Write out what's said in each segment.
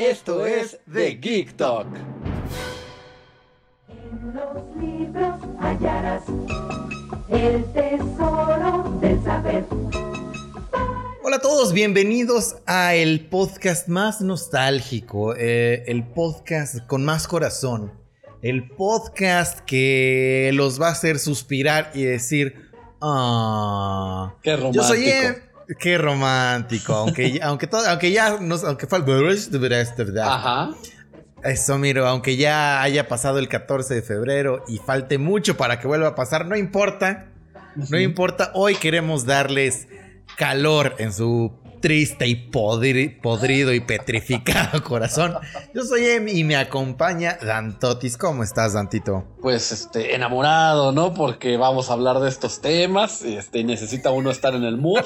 Esto es The Geek Talk. En los libros hallarás el tesoro del saber. Hola a todos, bienvenidos a el podcast más nostálgico, eh, el podcast con más corazón, el podcast que los va a hacer suspirar y decir, ah, Qué yo soy romántico. Qué romántico, aunque aunque todo, aunque ya nos, aunque falta Ajá. Eso, miro, aunque ya haya pasado el 14 de febrero y falte mucho para que vuelva a pasar, no importa. No importa, hoy queremos darles calor en su triste y podri- podrido y petrificado corazón. Yo soy Em y me acompaña Dantotis. ¿Cómo estás, Dantito? Pues este, enamorado, ¿no? Porque vamos a hablar de estos temas. Este, necesita uno estar en el mood.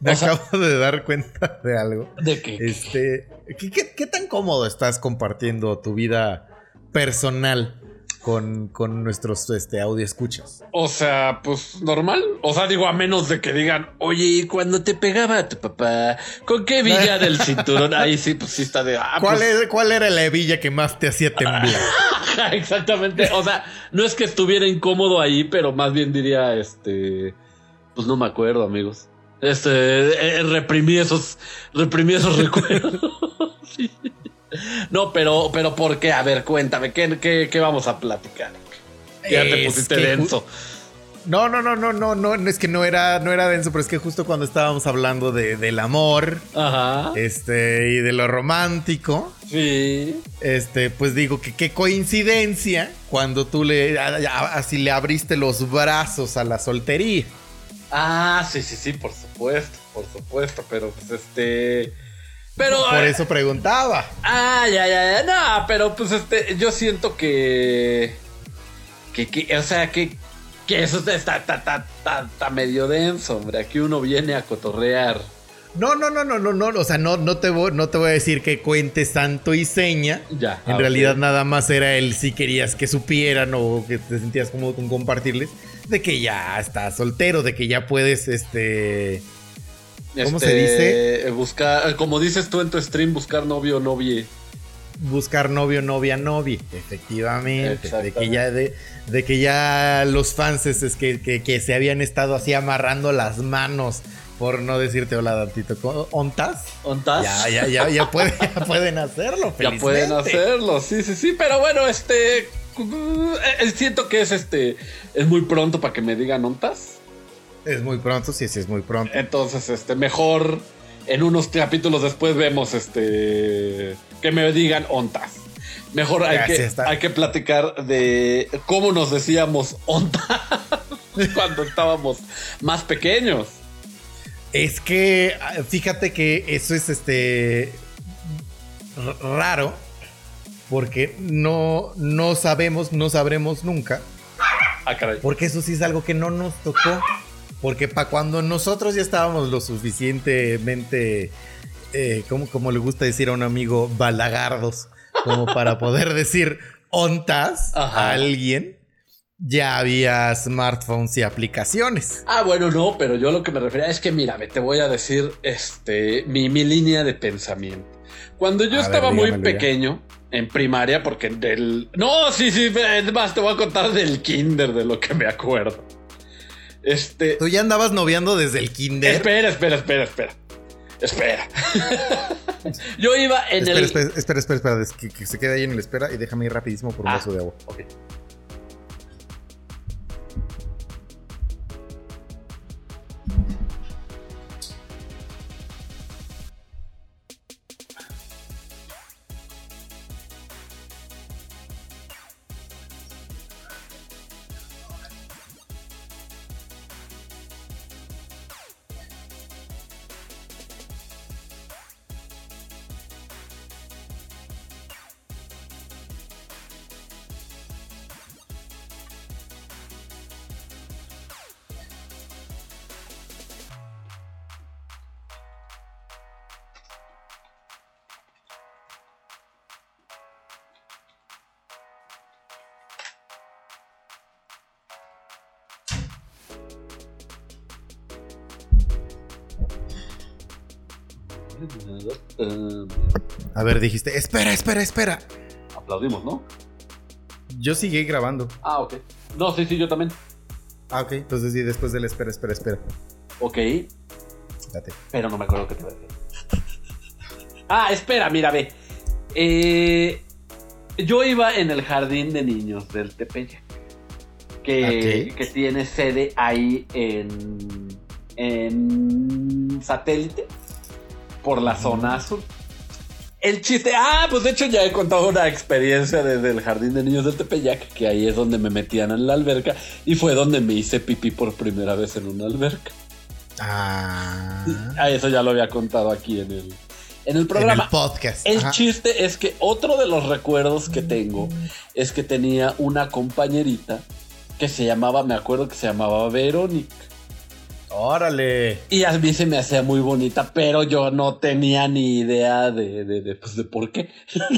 Me O sea- acabo de dar cuenta de algo. De que. Este, ¿qué, qué- qué tan cómodo estás compartiendo tu vida personal con, con nuestros este, audio escuchas? O sea, pues normal. O sea, digo, a menos de que digan, oye, ¿y cuando te pegaba tu papá, ¿con qué villa del cinturón? Ahí sí, pues sí está de. Ah, ¿Cuál, pues, es- ¿Cuál era la hebilla que más te hacía temblar? Exactamente. O sea, no es que estuviera incómodo ahí, pero más bien diría, este. Pues no me acuerdo, amigos. Este, eh, reprimí esos, reprimí esos recuerdos. Sí. No, pero, pero ¿por qué? A ver, cuéntame, ¿qué, qué, qué vamos a platicar? Ya te pusiste denso. No, no, no, no, no, no, no, es que no era, no era denso, pero es que justo cuando estábamos hablando de, del amor, Ajá. este, y de lo romántico, Sí. este, pues digo que qué coincidencia cuando tú le, así le abriste los brazos a la soltería. Ah, sí, sí, sí, por supuesto, por supuesto, pero pues este. Pero. Por eh, eso preguntaba. Ah, ya, ya, ya. No, pero pues este, yo siento que. Que, que o sea, que. Que eso está, está, está, está, medio denso, hombre. Aquí uno viene a cotorrear. No, no, no, no, no, no, o sea, no, no, te voy, no te voy a decir que cuentes santo y seña. Ya. En ah, realidad nada más era el si querías que supieran o que te sentías cómodo con compartirles de que ya estás soltero, de que ya puedes, este... ¿cómo se dice? Buscar, como dices tú en tu stream, buscar novio o novie. buscar novio, novia, novia. Efectivamente. De que ya, de, de que ya los fans es, es que, que- que se habían estado así amarrando las manos. Por no decirte hola, Dantito. ¿Cómo- ¿Ontas? ¿Ontas? Ya, ya, ya, ya, puede- ya pueden hacerlo. Ya pueden felizmente. hacerlo, sí, sí, sí, pero bueno, este. Eh, Siento que es este. Es muy pronto para que me digan ontas. Es muy pronto, sí, sí, es muy pronto. Entonces, este, mejor en unos capítulos después vemos este. Que me digan ontas. Mejor hay, que, hay que platicar de cómo nos decíamos ontas cuando estábamos más pequeños. Es que fíjate que eso es este raro porque no no sabemos, no sabremos nunca, Ah, caray. porque eso sí es algo que no nos tocó, porque para cuando nosotros ya estábamos lo suficientemente eh, como como le gusta decir a un amigo balagardos como para poder decir ontas Ajá. a alguien, ya había smartphones y aplicaciones. Ah, bueno, no, pero yo lo que me refería es que, mírame, te voy a decir este, mi, mi línea de pensamiento. Cuando yo A estaba ver, muy ya en primaria porque del... No, sí, sí, es más, te voy a contar del kinder, de lo que me acuerdo. Este... ¿Tú ya andabas noviando desde el kinder? Espera, espera, espera, espera. Espera. Yo iba en el... Espera, espera, espera, espera. Es que, se quede ahí en el espera y déjame ir rapidísimo por un ah. vaso de agua. Ok. A ver, dijiste, espera, espera, espera. aplaudimos, ¿no? Yo seguí grabando. Ah, ok. No, sí, sí, yo también. Ah, ok. Entonces sí, después del espera, espera, espera. Ok, Date. pero no me acuerdo qué te iba a decir. Ah, espera, mira, ve. Eh, yo iba en el jardín de niños del Tepeyac. Que, Ok. que tiene sede ahí en, en satélite por la zona azul. El chiste, ah, pues de hecho ya he contado una experiencia desde el jardín de niños del Tepeyac, que ahí es donde me metían en la alberca y fue donde me hice pipí por primera vez en una alberca. Ah. Ah, eso ya lo había contado aquí en el, en el En el programa. podcast. El Ajá. chiste es que otro de los recuerdos que tengo es que tenía una compañerita que se llamaba, me acuerdo que se llamaba Verónica. Órale. Y a mí se me hacía muy bonita, pero yo no tenía ni idea de, de, de, pues, de por qué.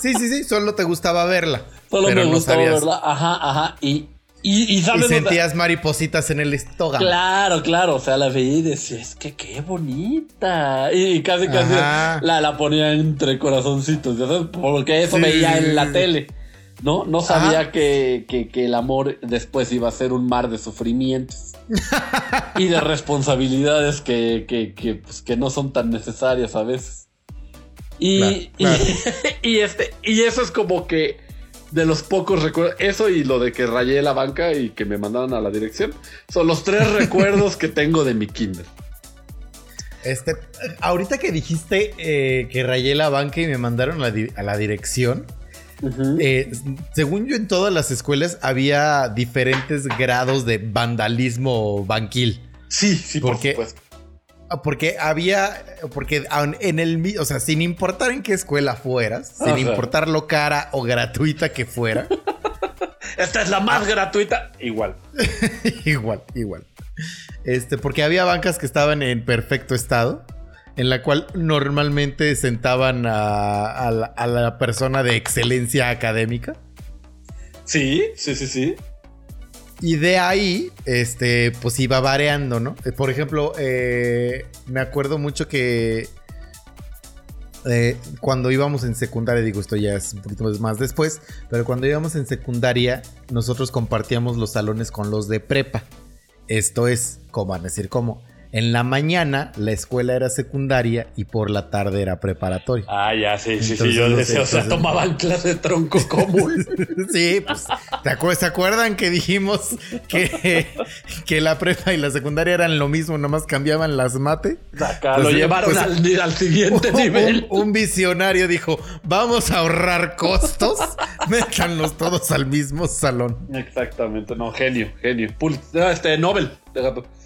Sí, sí, sí. Solo te gustaba verla. Solo pero me no gustaba sabías. verla. Ajá, ajá. Y, y, y sentías maripositas en el estómago. Claro, claro, o sea, la veía y decía, es que qué bonita. Y casi, casi Ajá. la, la ponía entre corazoncitos, ya sabes, porque eso Sí, veía en la sí. tele. ¿No? No sabía Ajá. que, que- que el amor después iba a ser un mar de sufrimientos y de responsabilidades que, que, que, pues, que no son tan necesarias a veces. Y, Claro, claro. y, y este, y eso es como que de los pocos recuerdos. Eso y lo de que rayé la banca y que me mandaron a la dirección. Son los tres recuerdos que tengo de mi kinder. Este, ahorita que dijiste eh, que rayé la banca y me mandaron a la, di- a la dirección, eh, según yo en todas las escuelas había diferentes grados de vandalismo banquil. Sí, sí, por ¿Por supuesto. Ah, Porque había, porque en el, o sea, sin importar en qué escuela fueras, sin importar lo cara o gratuita que fuera, Esta es la más gratuita. Igual. igual, igual. Este, porque había bancas que estaban en perfecto estado, en la cual normalmente sentaban a, a la, a la persona de excelencia académica. Sí, sí, sí, sí. Y de ahí, este, pues iba variando, ¿no? Eh, Por ejemplo, eh, me acuerdo mucho que eh, cuando íbamos en secundaria, digo, esto ya es un poquito más después, pero cuando íbamos en secundaria, nosotros compartíamos los salones con los de prepa. Esto es, como van a decir, cómo. En la mañana la escuela era secundaria y por la tarde era preparatoria. Ah, ya, sí, sí, Entonces, sí. Yo decía, o sea, tomaban clase de tronco común. Sí, pues, ¿te acuer- ¿se acuerdan que dijimos que, que la prepa y la secundaria eran lo mismo, nomás cambiaban las mate? Acá Pues lo sí, llevaron pues- al, al siguiente nivel. Un, un visionario dijo, vamos a ahorrar costos, métanlos todos al mismo salón. Exactamente, no, genio, genio. Pul- no, este, Nobel.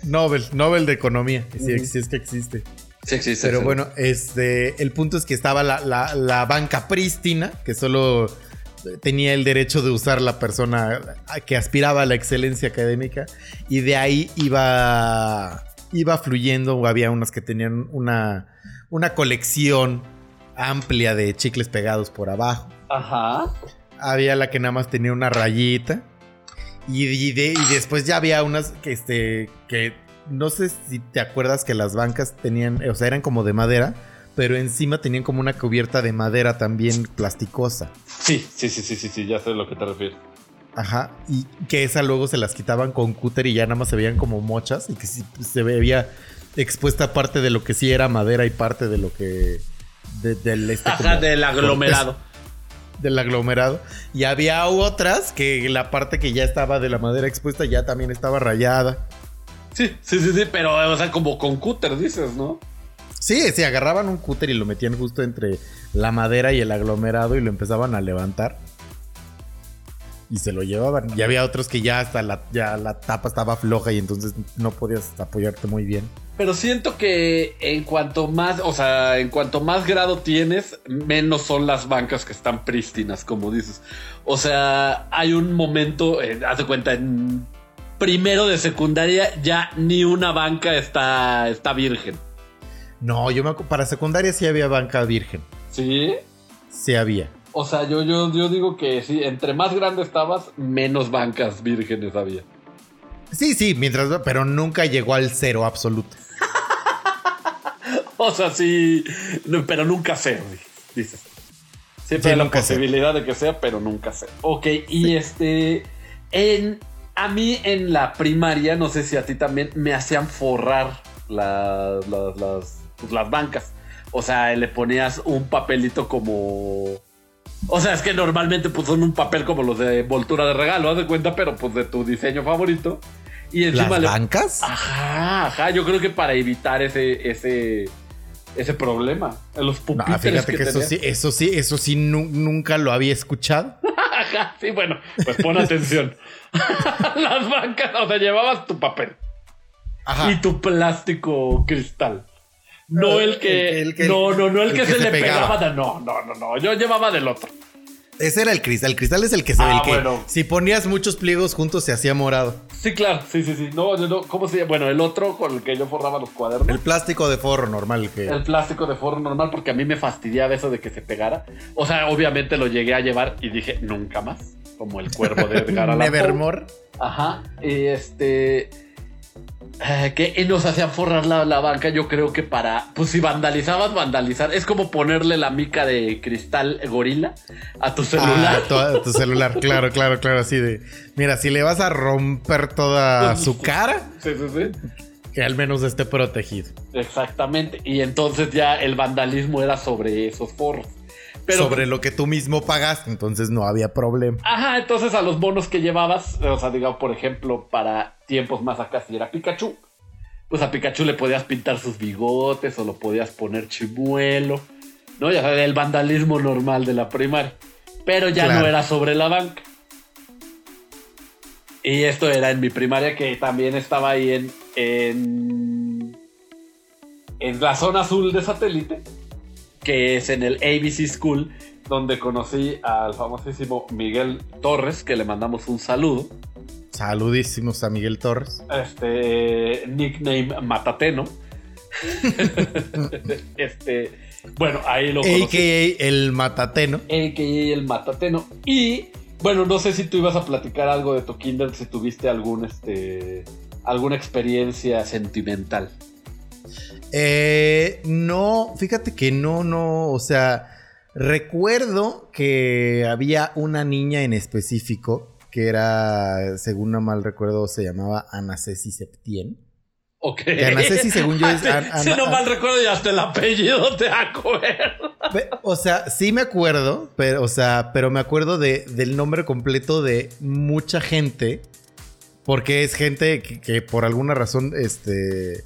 Nobel, Nobel de Economía, si, si es que existe. Sí existe. Pero sí. bueno, este, el punto es que estaba la, la- la banca prístina, que solo tenía el derecho de usar la persona que aspiraba a la excelencia académica, y de ahí iba, iba fluyendo, o había unas que tenían una, una colección amplia de chicles pegados por abajo. Ajá. Había la que nada más tenía una rayita. Y, y de- y después ya había unas que, este, que no sé si te acuerdas que las bancas tenían, o sea, eran como de madera, pero encima tenían como una cubierta de madera también plasticosa. Sí, sí, sí, sí, sí, sí, ya sé a lo que te refieres. Ajá. Y que esa luego se las quitaban con cúter y ya nada más se veían como mochas y que sí se veía expuesta parte de lo que sí era madera y parte de lo que... de- del este Ajá, como- del aglomerado. Del aglomerado. Y había otras que la parte que ya estaba de la madera expuesta ya también estaba rayada. Sí, sí, sí, sí, pero, o sea, como con cúter, dices, ¿no? Sí, sí, agarraban un cúter y lo metían justo entre la madera y el aglomerado y lo empezaban a levantar. Y se lo llevaban. Y había otros que ya hasta la, ya la tapa estaba floja y entonces no podías apoyarte muy bien. Pero siento que en cuanto más, o sea, en cuanto más grado tienes, menos son las bancas que están prístinas, como dices. O sea, hay un momento, eh, haz de cuenta, en primero de secundaria ya ni una banca está, está virgen. No, yo me para secundaria sí había banca virgen. ¿Sí? Sí había. O sea, yo, yo, yo digo que sí, entre más grande estabas, menos bancas vírgenes había. Sí, sí, mientras, pero nunca llegó al cero absoluto. O sea, sí, pero nunca sé, dices. Siempre Sí, hay la sé. posibilidad de que sea, pero nunca sé. Ok, y este, en, a mí en la primaria, no sé si a ti también, me hacían forrar las, las, las, pues, las bancas. O sea, le ponías un papelito como... O sea, es que normalmente pues son un papel como los de envoltura de regalo, haz de cuenta, pero pues de tu diseño favorito. Y encima ¿Las le... bancas? Ajá, ajá, yo creo que para evitar ese, ese, ese problema. Los No, pupitres fíjate que, que, eso sí, eso sí, eso sí nu- nunca lo había escuchado. Sí, bueno, pues pon atención. Las bancas, o sea, llevabas tu papel Ajá. y tu plástico cristal. No el que, el que- el que- no, no, no el, el que, que se, se le pegaba. pegaba. no, no, no, no. Yo llevaba del otro. Ese era el cristal. El cristal es el que se ve. Ah, el que bueno. si ponías muchos pliegos juntos se hacía morado. Sí, claro, sí, sí, sí. No, no, ¿cómo se llama? Bueno, el otro con el que yo forraba los cuadernos. El plástico de forro normal. Que... El plástico de forro normal porque a mí me fastidiaba eso de que se pegara. O sea, obviamente lo llegué a llevar y dije, nunca más. Como el cuervo de Edgar Allan. Nevermore. Ajá. Y este. Eh, que nos hacían forrar la, la banca, yo creo que para. Pues si vandalizabas, vandalizar. Es como ponerle la mica de cristal gorila a tu celular. Ah, a tu celular, claro, claro, claro, así de. Mira, si le vas a romper toda su cara, Sí, sí, sí. que al menos esté protegido. Exactamente. Y entonces ya el vandalismo era sobre esos forros. Pero, Sobre lo que tú mismo pagaste, entonces no había problema. Ajá, entonces a los bonos que llevabas, o sea, digamos, por ejemplo, para tiempos más acá, si era Pikachu, pues a Pikachu le podías pintar sus bigotes o lo podías poner chimuelo, ¿no? Ya sabes, el vandalismo normal de la primaria. Pero ya Claro. no era sobre la banca. Y esto era en mi primaria, que también estaba ahí en, en, en la zona azul de satélite, que es en el ABC School, donde conocí al famosísimo Miguel Torres, que le mandamos un saludo. Saludísimos a Miguel Torres. Este nickname Matateno. este, bueno, ahí lo conocí. AKA el Matateno. AKA el Matateno. Y bueno, no sé si tú ibas a platicar algo de tu Kinder, si tuviste algún este alguna experiencia sentimental. Eh, no, fíjate que no, no, o sea, recuerdo que había una niña en específico que era, según no mal recuerdo, se llamaba Ana Ceci Septien. Ok. Que Ana Ceci, según yo, es Si- no mal recuerdo, y hasta el apellido te acuerdo. O sea, sí me acuerdo, pero, o sea, pero me acuerdo de, del nombre completo de mucha gente, porque es gente que, que por alguna razón, este,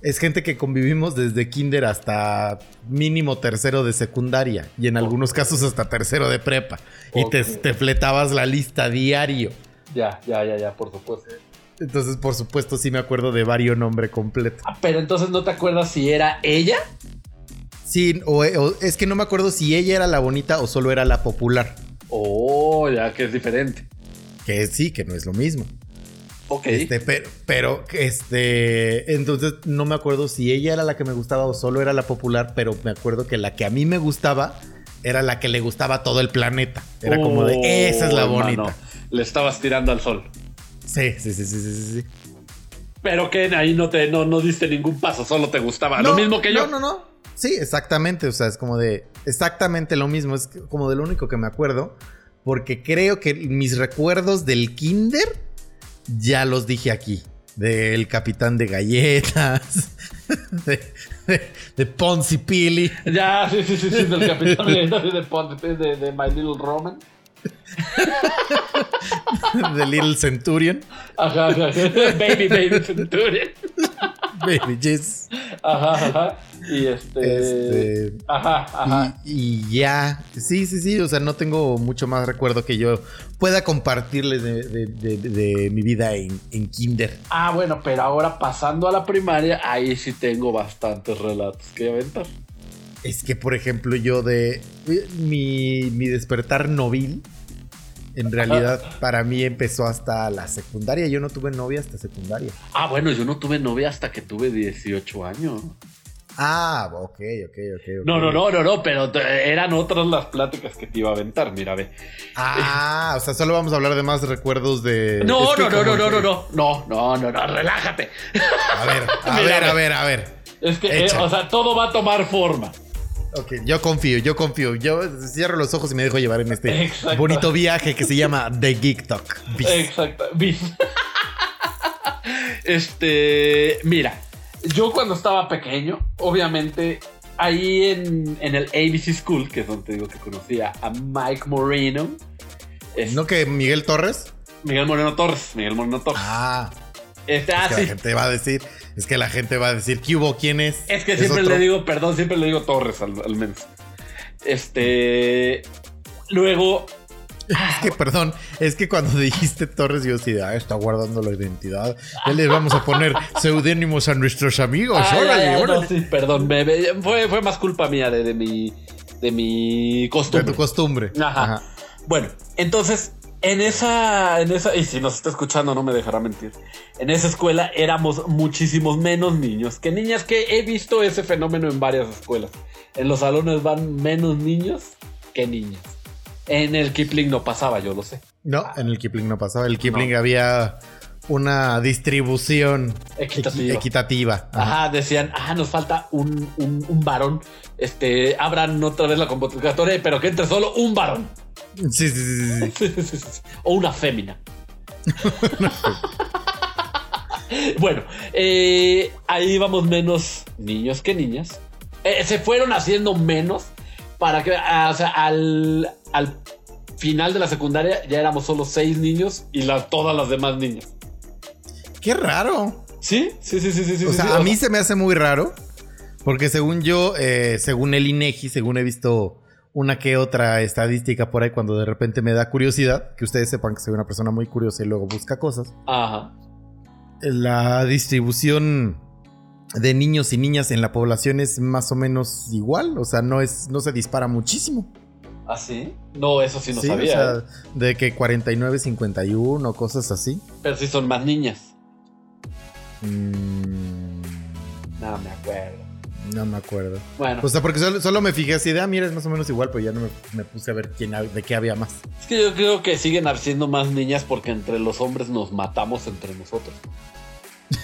es gente que convivimos desde kinder hasta mínimo tercero de secundaria y en algunos casos hasta tercero de prepa. Y te, te fletabas la lista diario. Ya, ya, ya, ya, por supuesto. Entonces, por supuesto, sí me acuerdo de varios nombre completo. Ah, pero entonces no te acuerdas si era ella. Sí, o, o es que no me acuerdo si ella era la bonita o solo era la popular. Oh, ya que es diferente. Que sí, que no es lo mismo. Ok. Este, pero, pero, este, entonces no me acuerdo si ella era la que me gustaba o solo era la popular, pero me acuerdo que la que a mí me gustaba era la que le gustaba a todo el planeta. Era como de, Oh, esa es la hermano, bonita. Le estabas tirando al sol. Sí, sí, sí, sí, sí, sí. Pero que ahí no te no, no diste ningún paso, solo te gustaba. lo mismo que yo. No, no, no. Sí, exactamente. O sea, es como de, exactamente lo mismo. Es como de lo único que me acuerdo. Porque creo que mis recuerdos del kinder ya los dije aquí. Del capitán de galletas. De, de, de Ponzi Pili. Ya, sí, sí, sí, sí, del capitán de, de, Pon- de- de My Little Roman. De Little Centurion. Ajá, ajá. Baby, baby Centurion. Baby Jesus. Ajá, ajá. Y este. Este, Ajá, ajá. Y, y ya. Sí, sí, sí. O sea, no tengo mucho más recuerdo que yo pueda compartirles de, de- de- de mi vida en, en kinder. Ah, bueno, pero ahora pasando a la primaria, ahí sí tengo bastantes relatos que aventar. Es que, por ejemplo, yo de mi, mi despertar novil, en realidad para mí empezó hasta la secundaria. Yo no tuve novia hasta secundaria. Ah, bueno, yo no tuve novia hasta que tuve 18 años. Ah, ok, ok, ok. ok. No, no, no, no, no, pero eran otras las pláticas que te iba a aventar, mira, ve. Ah, o sea, solo vamos a hablar de más recuerdos de. No, no, no, no, no, no, no, no, no, no, no, relájate. A ver, a Mira, ver, ve. a ver, a ver. Es que, eh, o sea, todo va a tomar forma. Ok, yo confío, yo confío. Yo cierro los ojos y me dejo llevar en este Exacto. bonito viaje que se llama The Geek Talk. Bis. Exacto. Bis. este, mira, yo cuando estaba pequeño, obviamente, ahí en, en el ABC School, que es donde te digo que conocía a Mike Moreno. es- ¿No que Miguel Torres? Miguel Moreno Torres. Miguel Moreno Torres. Ah, ah, es que la gente va a decir, es que la gente va a decir, ¿qué hubo? ¿Quién es? Es que siempre otro? le digo, perdón, siempre le digo Torres al, al menos. Este. Luego. Es que, perdón, es que cuando dijiste Torres, yo sí, ah, está guardando la identidad. Ya les vamos a poner seudónimos a nuestros amigos. Ay, órale, ay, ay, no, órale. sí, perdón, me- me- fue, fue más culpa mía de, de mi. de mi De costumbre. tu costumbre. Ajá. Bueno, entonces, en esa, en esa, y si nos está escuchando no me dejará mentir, en esa escuela éramos muchísimos menos niños que niñas, que he visto ese fenómeno en varias escuelas. En los salones van menos niños que niñas. En el Kipling no pasaba, yo lo sé. No, en el Kipling no pasaba. El Kipling No. había una distribución Equitativa. equi- equitativa. Ajá. Ajá, decían, ah, nos falta un, un, un varón. Este, abran otra vez la convocatoria, pero que entre solo un varón. Sí, sí, sí, sí, sí. o una fémina. bueno, eh, ahí íbamos menos niños que niñas. Eh, se fueron haciendo menos para que, ah, o sea, al, al final de la secundaria ya éramos solo seis niños y todas las demás niñas. Qué raro. ¿Sí? Sí, sí, sí, sí. O sí, sea, sí. a mí se me hace muy raro. Porque según yo, eh, según el INEGI, según he visto una que otra estadística por ahí, cuando de repente me da curiosidad, que ustedes sepan que soy una persona muy curiosa y luego busca cosas. Ajá. La distribución de niños y niñas en la población es más o menos igual. O sea, no es, no se dispara muchísimo. ¿Ah, sí? No, eso sí no Sí, sabía. o sea, ¿eh? de que 49, 51 o cosas así. Pero sí son más niñas. Mm, No me acuerdo. no me acuerdo. Bueno, O sea, porque solo, solo me fijé así de, ah, mira, es más o menos igual, pero ya no me, me puse a ver quién, de qué había más. es que yo creo que siguen haciendo más niñas porque entre los hombres nos matamos entre nosotros.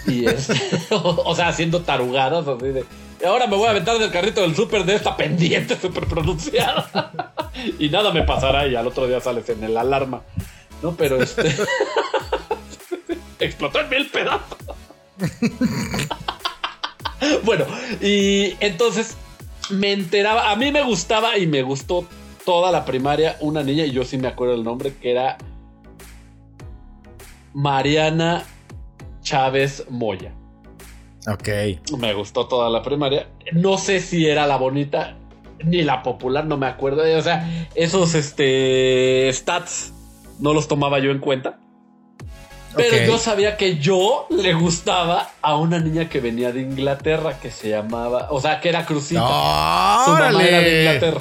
Y es, o, o sea, haciendo tarugadas así de. "Y Ahora me voy a aventar del carrito del súper de esta pendiente súper pronunciada. y nada me pasará y al otro día sales en el alarma. No, pero este. Explotó en mil pedazos. bueno, y entonces me enteraba. A mí me gustaba y me gustó toda la primaria una niña, y yo sí me acuerdo el nombre, que era Mariana Chávez Moya. Ok. Me gustó toda la primaria. No sé si era la bonita ni la popular, no me acuerdo. O sea, esos este, stats no los tomaba yo en cuenta. Pero yo sabía que yo le gustaba a una niña que venía de Inglaterra que se llamaba, o sea, que era Crucita. Su mamá era de ¡Órale! Inglaterra.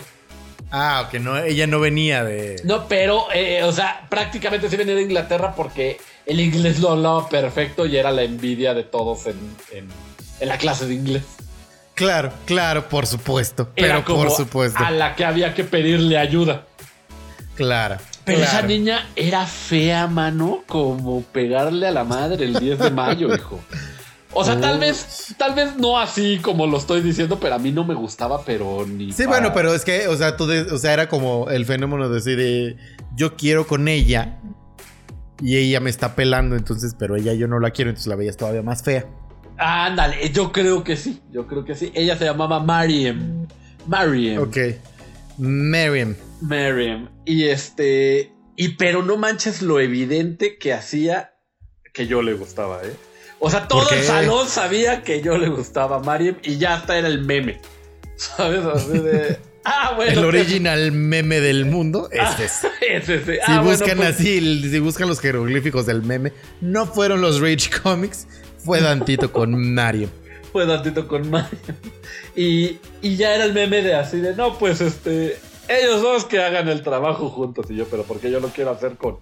Ah, ok, no, ella no venía de. No, pero, eh, o sea, prácticamente sí venía de Inglaterra porque el inglés lo hablaba perfecto y era la envidia de todos en, en- en la clase de inglés. Claro, claro, por supuesto. Era Pero como por supuesto. a la que había que pedirle ayuda. Claro. Pero esa niña era fea, mano, como pegarle a la madre el 10 de mayo, hijo. O sea, tal vez, tal vez no así como lo estoy diciendo, pero a mí no me gustaba, pero ni. Sí, bueno, pero es que, o sea, tú, de- o sea, era como el fenómeno de decir, de, yo quiero con ella y ella me está pelando, entonces, pero ella yo no la quiero, entonces la veías todavía más fea. Ándale, yo creo que sí, yo creo que sí. Ella se llamaba Mariam. Mariam. Ok. Miriam. Mariam. Y este. Y pero no manches lo evidente que hacía que yo le gustaba, ¿eh? O sea, todo ¿Por el salón sabía que yo le gustaba a Mariam y ya hasta era el meme. ¿Sabes? Así de. Ah, bueno. el pues, original meme del mundo es ese. es ese. Si Ah, bueno, buscan pues, así, si buscan los jeroglíficos del meme, no fueron los Rage Comics, fue Dantito con Mario. Fue tantito con Mariam. Y, y ya era el meme de así de, no, pues este. Ellos dos que hagan el trabajo juntos. Y yo, pero ¿por qué yo lo quiero hacer con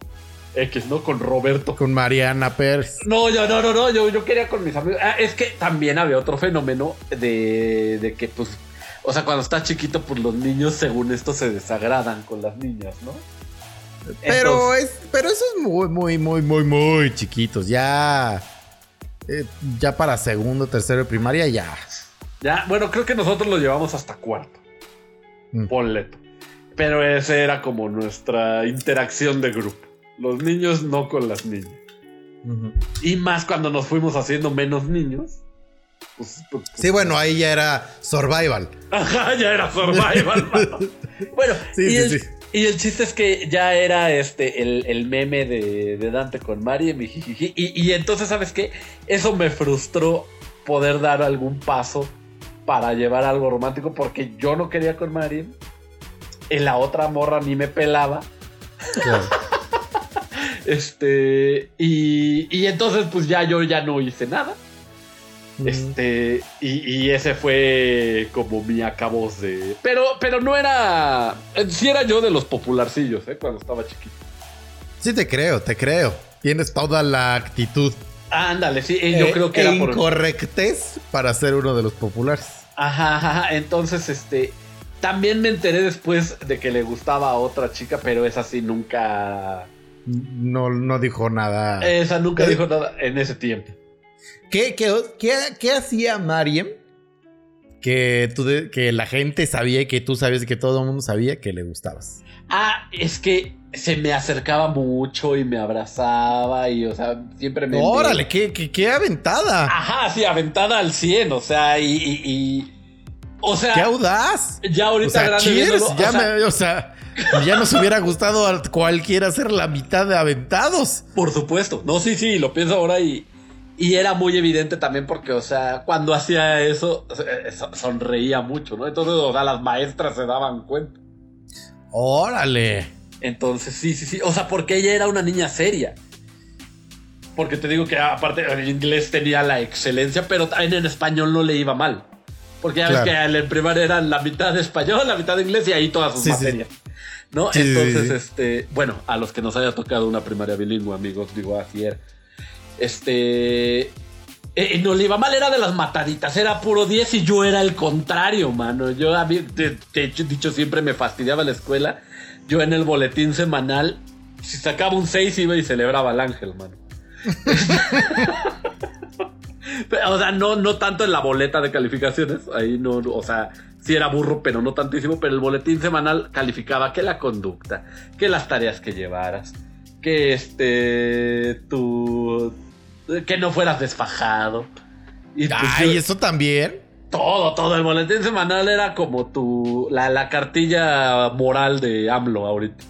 X, no? Con Roberto. Con Mariana Pérez. No, yo no, no, no, yo, yo quería con mis amigos. Ah, es que también había otro fenómeno de, de que, pues, o sea, cuando estás chiquito, pues los niños, según esto, se desagradan con las niñas, ¿no? Pero Entonces, es, pero eso es muy, muy, muy, muy, muy chiquitos. Ya. eh, ya para segundo, tercero de primaria, ya. Ya, bueno, creo que nosotros lo llevamos hasta cuarto. Mm. Ponle tú. Pero esa era como nuestra interacción de grupo. Los niños no con las niñas. Y más cuando nos fuimos haciendo menos niños. Pues, pues, Sí, bueno, ahí ya era survival. Ajá, ya era survival. Bueno, Sí, y, sí, el, sí. y el chiste es que ya era este el, el meme de, de Dante con Mari y, jijiji. y y entonces, ¿sabes qué? Eso me frustró poder dar algún paso para llevar algo romántico porque yo no quería con Mari. En la otra morra ni me pelaba. Claro. Este. Y, y entonces, pues ya yo ya no hice nada. Mm. Este, y, y ese fue como mi acabos de. Pero, pero no era. eh, Sí era yo de los popularcillos, ¿eh? Cuando estaba chiquito. Sí, te creo, te creo. Tienes toda la actitud. Ándale, sí, yo eh, creo que era por. incorrectez para ser uno de los populares. Ajá, ajá. Entonces, este. También me enteré después de que le gustaba a otra chica, pero esa sí nunca. No, no dijo nada. Esa nunca Eh. dijo nada en ese tiempo. ¿Qué, qué, qué, qué hacía Mariem? Que, tú de- que la gente sabía y que tú sabías y que todo el mundo sabía que le gustabas. Ah, es que se me acercaba mucho y me abrazaba y, o sea, siempre me. Órale, qué, qué, qué aventada. Ajá, sí, aventada al 100, o sea, y. y- y- o sea, qué audaz. ya ahorita O sea, grande cheers, viéndolo, ya o sea, me- o sea, ya nos hubiera gustado a cualquiera hacer la mitad de aventados. Por supuesto. No, sí, sí, lo pienso ahora y. Y era muy evidente también porque, o sea, cuando hacía eso, eh, so- sonreía mucho, ¿no? Entonces, o sea, las maestras se daban cuenta. Órale. Entonces, sí, sí, sí. O sea, porque ella era una niña seria. Porque te digo que aparte en inglés tenía la excelencia, pero también en español no le iba mal. Porque ya Claro. ves que en primer era la mitad de español, la mitad de inglés y ahí todas sus Sí, sí. materias. ¿No? Sí, sí, Entonces, sí. este, bueno, a los que nos haya tocado una primaria bilingüe, amigos, digo así era. Este. eh, no le iba mal, era de las mataditas, era puro 10 y yo era el contrario, mano. Yo, a mí, de, de hecho, dicho siempre, me fastidiaba la escuela. Yo en el boletín semanal, si sacaba un 6, iba y celebraba al ángel, mano. O sea, no, no tanto en la boleta de calificaciones. Ahí no, o sea, sí era burro, pero no tantísimo. Pero el boletín semanal calificaba que la conducta, que las tareas que llevaras, que este. tu. que no fueras desfajado. Y pues Ay, yo- eso también. todo, todo. El boletín semanal era como tu. la, la cartilla moral de AMLO ahorita.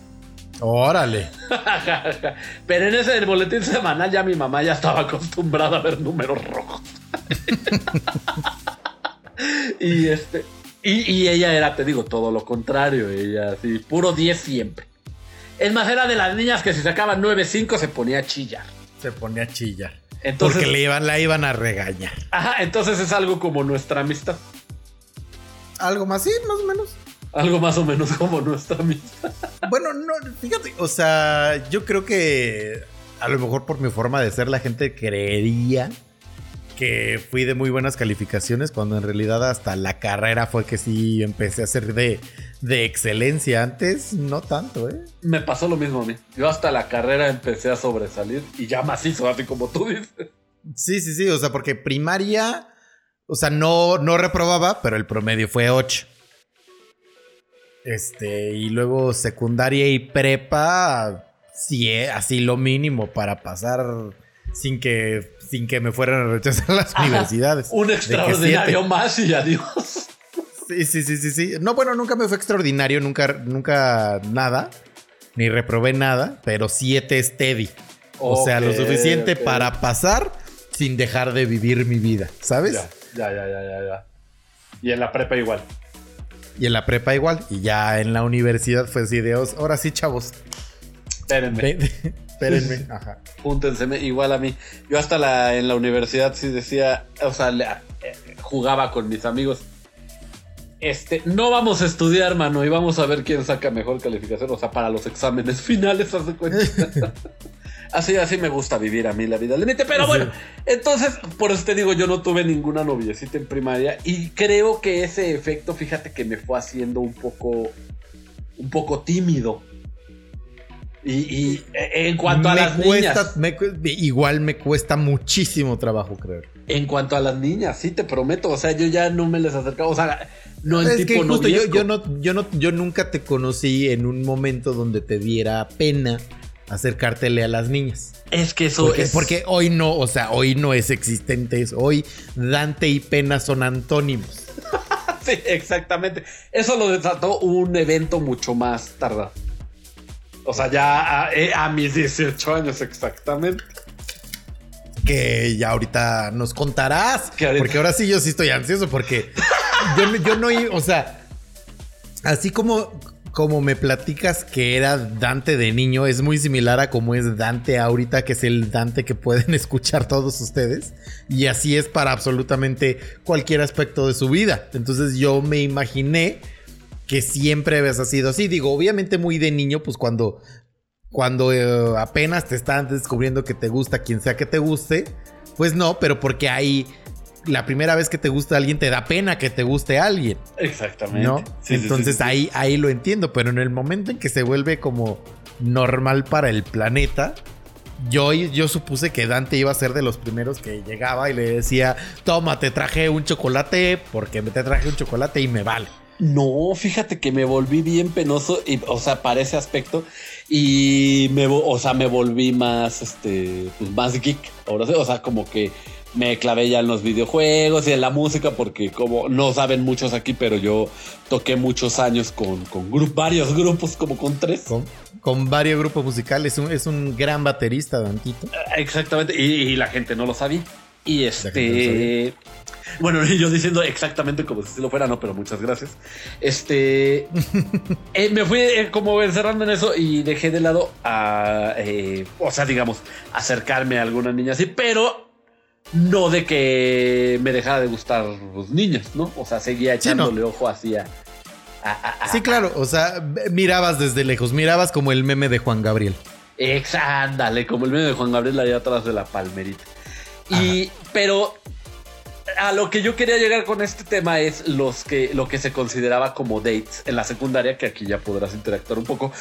Órale. Pero en ese del boletín semanal ya mi mamá ya estaba acostumbrada a ver números rojos. y este. Y, y ella era, te digo, todo lo contrario. Ella así, puro 10 siempre. Es más, era de las niñas que si sacaban 9-5 se ponía a chillar. Se ponía a chillar. Entonces, Porque le iban, la iban a regañar. ajá, entonces es algo como nuestra amistad. Algo más, sí, más o menos. Algo más o menos como nuestra amistad. Bueno, no, fíjate, o sea, yo creo que a lo mejor por mi forma de ser la gente creería que fui de muy buenas calificaciones cuando en realidad hasta la carrera fue que sí empecé a ser de, de excelencia. Antes no tanto, ¿eh? Me pasó lo mismo a mí. Yo hasta la carrera empecé a sobresalir y ya macizo, así como tú dices. Sí, sí, sí, o sea, porque primaria, o sea, no, no reprobaba, pero el promedio fue 8. Este, y luego secundaria y prepa, sí, eh, así lo mínimo para pasar sin que, sin que me fueran a rechazar las Ajá. universidades. Un extraordinario más y adiós. Sí, sí, sí, sí, sí. No, bueno, nunca me fue extraordinario, nunca, nunca nada, ni reprobé nada, pero siete steady. O sea, lo suficiente para pasar sin dejar de vivir mi vida, ¿sabes? Ya, ya, ya, ya, ya. Y en la prepa igual. Y en la prepa igual. Y ya en la universidad fue así de, "Os- ahora sí, chavos. Espérenme, Espérenme. Ajá. júntenseme, igual a mí. Yo hasta la, en la universidad sí decía, o sea, eh, jugaba con mis amigos. Este, no vamos a estudiar, mano, y vamos a ver quién saca mejor calificación, o sea, para los exámenes finales, haz de cuenta. así, así me gusta vivir a mí la vida al límite, pero bueno, entonces, por eso te digo, yo no tuve ninguna noviecita en primaria, y creo que ese efecto, fíjate que me fue haciendo un poco, un poco tímido. Y, y, eh, en cuanto a las cuesta, niñas. me igual me cuesta muchísimo trabajo creer. En cuanto a las niñas, sí te prometo, o sea, yo ya no me les acercaba, o sea, no Es que tipo justo yo, noviesco. yo no, yo no, yo nunca te conocí en un momento donde te diera pena acercártele a las niñas. Es que eso Porque, es porque hoy no, o sea, hoy no es existente eso. Hoy Dante y pena son antónimos. Sí, exactamente. Eso lo desató un evento mucho más tardado. O sea, ya a, eh, a mis 18 años exactamente. Que ya ahorita nos contarás. Porque ahora sí yo sí estoy ansioso porque yo, no- yo no, o sea, así como, como me platicas que era Dante de niño, es muy similar a como es Dante ahorita, que es el Dante que pueden escuchar todos ustedes. Y así es para absolutamente cualquier aspecto de su vida. Entonces yo me imaginé que siempre habías sido así. Digo, obviamente muy de niño, pues cuando cuando eh, apenas te están descubriendo que te gusta quien sea que te guste, pues no, pero porque ahí la primera vez que te gusta alguien te da pena que te guste alguien, Exactamente. ¿no? Sí, Entonces sí, sí. ahí ahí lo entiendo, pero en el momento en que se vuelve como normal para el planeta, yo, yo supuse que Dante iba a ser de los primeros que llegaba y le decía, toma, te traje un chocolate porque te traje un chocolate y me vale. No, fíjate que me volví bien penoso, y, o sea, para ese aspecto. Y me, o sea, me volví más, este, pues más geek. Ahora o sea, como que me clavé ya en los videojuegos y en la música, porque como no saben muchos aquí, pero yo toqué muchos años con, con gru- varios grupos, como con tres. Con, con varios grupos musicales, es un, es un gran baterista, Dantito. Exactamente, y, y la gente no lo sabía. Y no este. Bueno, yo diciendo exactamente como si lo fuera, no, pero muchas gracias. Este. eh, me fui eh, como encerrando en eso y dejé de lado a. eh, o sea, digamos, acercarme a alguna niña así, pero no de que me dejara de gustar los niños, ¿no? O sea, seguía Sí, no. echándole ojo así a. a- a- a- Sí, claro, o sea, mirabas desde lejos, mirabas como el meme de Juan Gabriel. Ex, ándale, como el medio de Juan Gabriel allá atrás de la palmerita. Y, pero a lo que yo quería llegar con este tema es los que, lo que se consideraba como dates en la secundaria, que aquí ya podrás interactuar un poco.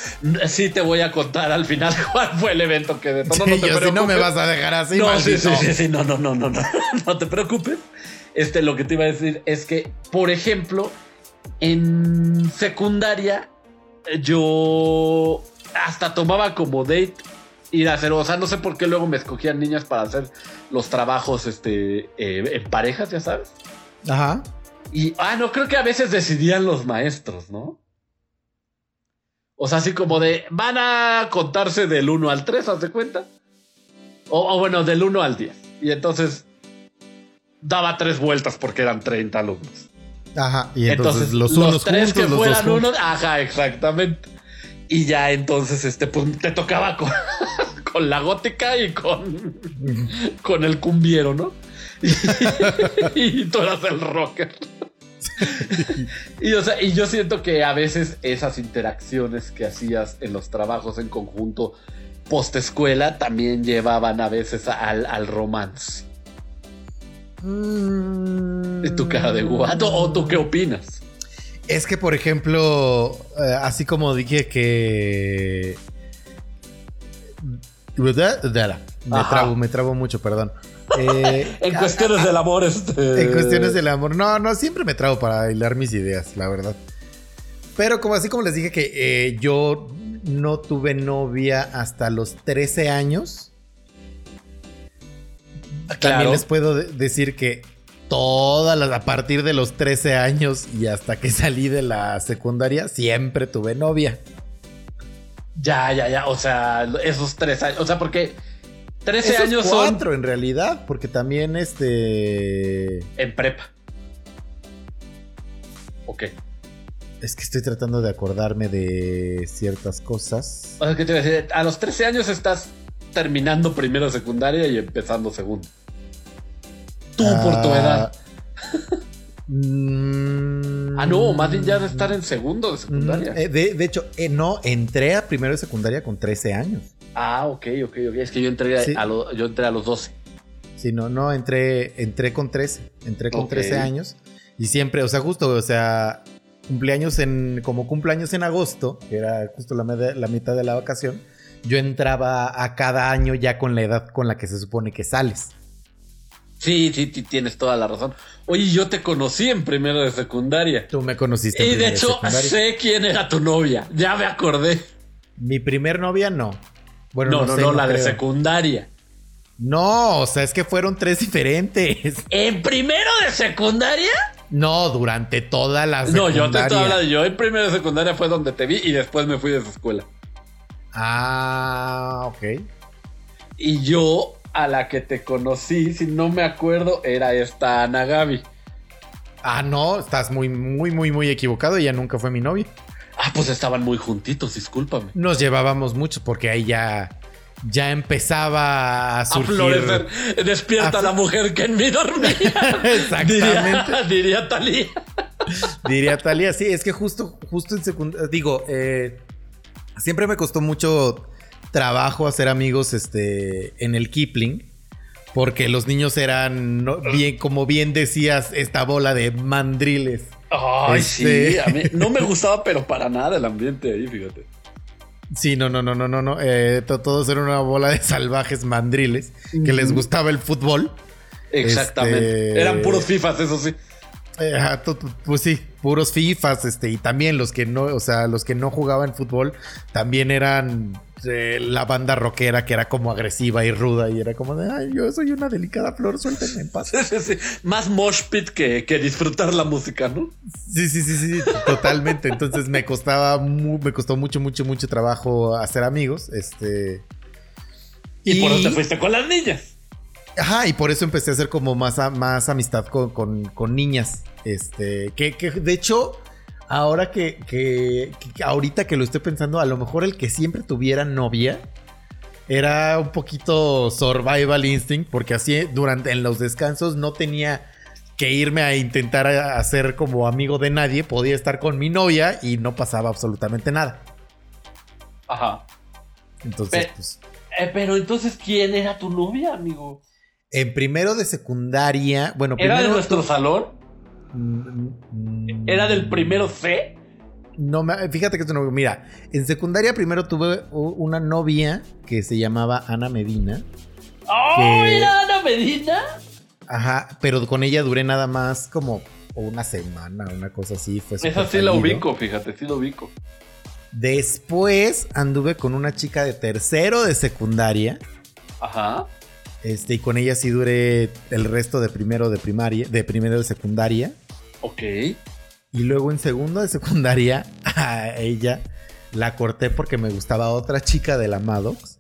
Sí te voy a contar al final cuál fue el evento que detonó. Sí, no te yo, si no me vas a dejar así, No, sí, maldito. sí, sí, sí, no, no, no, no, no, no te preocupes. Este, lo que te iba a decir es que, por ejemplo, en secundaria, yo hasta tomaba como date ir a hacer, o sea, no sé por qué luego me escogían niñas para hacer los trabajos, este, eh, en parejas, ya sabes. Ajá. Y, ah, no, creo que a veces decidían los maestros, ¿no? O sea, así como de, van a contarse del 1 al 3, ¿haz de cuenta? O, o bueno, del 1 al 10. Y entonces daba tres vueltas porque eran 30 alumnos. Ajá. Y entonces, los unos tres juntos, que los fueran unos, ajá, exactamente. Y ya entonces, este, pues te tocaba con, con la gótica y con, con el cumbiero, ¿no? Y, y tú eras el rocker. y, o sea, y yo siento que a veces esas interacciones que hacías en los trabajos en conjunto post escuela también llevaban a veces al, al romance. Mm. ¿Y tu cara de guato? ¿O tú qué opinas? Es que, por ejemplo, eh, así como dije que. Me Ajá. trabo, me trabo mucho, perdón. Eh, En cuestiones del amor, este. En cuestiones del amor. No, no, siempre me trago para hilar mis ideas, la verdad. Pero como así como les dije que eh, yo no tuve novia hasta los 13 años. También Claro. les puedo de- decir que todas las, a partir de los 13 años y hasta que salí de la secundaria, siempre tuve novia. Ya, ya, ya. O sea, esos tres años. O sea, porque 13 Esos años son cuatro en realidad, porque también este... en prepa. Ok. Es que estoy tratando de acordarme de ciertas cosas. O sea, ¿qué te iba a decir? A los 13 años estás terminando primero secundaria y empezando segundo. Tú por tu Ah, edad. mm, Ah, no, más bien ya de estar en segundo de secundaria. mm, eh, de, de hecho, eh, no, entré a primero de secundaria con 13 años. Ah, ok, ok, ok. Es que yo entré, Sí. a, lo- yo entré a los 12. Sí, no, no, entré, entré con 13. Entré con Ok. 13 años. Y siempre, o sea, justo, o sea, cumpleaños en, como cumpleaños en agosto, que era justo la, meda- la mitad de la vacación, yo entraba a cada año ya con la edad con la que se supone que sales. Sí, sí, tienes toda la razón. Oye, yo te conocí en primero de secundaria. Tú me conociste. en Y de hecho, sé quién era tu novia. Ya me acordé. Mi primer novia no. Bueno, no, no, no, sé, no, la de secundaria. No, o sea, es que fueron tres diferentes. ¿En primero de secundaria? No, durante toda la No, yo te estoy hablando. Yo en primero de secundaria fue donde te vi y después me fui de esa escuela. Ah, ok. Y yo, a la que te conocí, si no me acuerdo, era esta Ana Gaby. Ah, no, estás muy, muy, muy, muy equivocado. Ella nunca fue mi novia. Ah, pues estaban muy juntitos, discúlpame. Nos llevábamos mucho porque ahí ya, ya empezaba a A surgir. florecer. Despierta A- la mujer que en mí dormía. Exactamente. Diría, diría Talía. Diría Talia, sí, es que justo, justo en secundaria, digo, eh, siempre me costó mucho trabajo hacer amigos este, en el Kipling, porque los niños eran, no- bien, como bien decías, esta bola de mandriles. Ay, Este- sí. A mí no me gustaba, pero para nada el ambiente ahí, fíjate. Sí, no, no, no, no, no, no. eh, to- todos eran una bola de salvajes mandriles que les gustaba el fútbol. Exactamente. Este- Eran puros FIFAs, eso sí. Eh, pues sí, puros FIFAs, este, y también los que no, o sea, los que no jugaban fútbol también eran eh, la banda rockera que era como agresiva y ruda y era como de, ay, yo soy una delicada flor, suéltenme en paz. Sí, sí, sí. Más mosh pit que, que disfrutar la música, ¿no? Sí, sí, sí, sí, totalmente. Entonces me costaba, me costó mucho, mucho, mucho trabajo hacer amigos, este. Y, por eso te fuiste con las niñas. Ajá, y por eso empecé a hacer como más, a- más amistad con, con- con niñas. Este, que, que de hecho, ahora que, que- que- ahorita que lo estoy pensando, a lo mejor el que siempre tuviera novia era un poquito survival instinct, porque así durante en los descansos no tenía que irme a intentar hacer como amigo de nadie, podía estar con mi novia y no pasaba absolutamente nada. Ajá. Entonces, pues, Eh, pero entonces, ¿quién era tu novia, amigo? En primero de secundaria, bueno, ¿Era de nuestro salón? Mm, mm, ¿Era del primero C? No, fíjate que es una. Mira, en secundaria primero tuve una novia que se llamaba Ana Medina. ¡Oh, Que- era Ana Medina! Ajá, pero con ella duré nada más como una semana, una cosa así. Fue Esa sí la ubico, fíjate, sí la ubico. Después anduve con una chica de tercero de secundaria. Ajá. Este, y con ella sí duré el resto de primero de primaria, de primero de secundaria. Ok. Y luego en segundo de secundaria, a ella la corté porque me gustaba otra chica de la Maddox.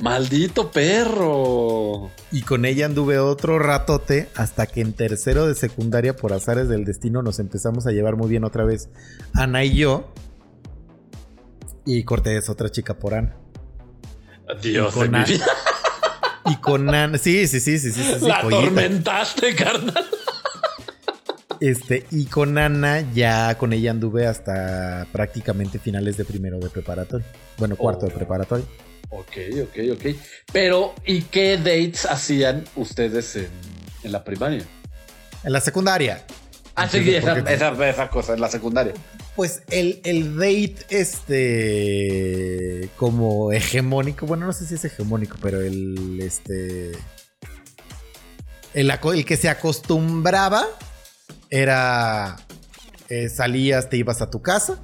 ¡Maldito perro! Y con ella anduve otro ratote hasta que en tercero de secundaria, por azares del destino, nos empezamos a llevar muy bien otra vez Ana y yo. Y corté a esa otra chica por Ana. Dios con de mi Ana- vida. Y con Ana, sí, sí, sí, sí, sí, La joyita. atormentaste, carnal. Este, y con Ana, ya con ella anduve hasta prácticamente finales de primero de preparatorio. Bueno, cuarto de preparatorio. Ok, ok, ok. Pero, ¿y qué dates hacían ustedes en, en la primaria? En la secundaria. Ah, sí, Entiendo esa, por qué- esa, esa cosa, en la secundaria. Pues el, el date, este, como hegemónico, bueno, no sé si es hegemónico, pero el, este, el, que se acostumbraba era, eh, salías, te ibas a tu casa,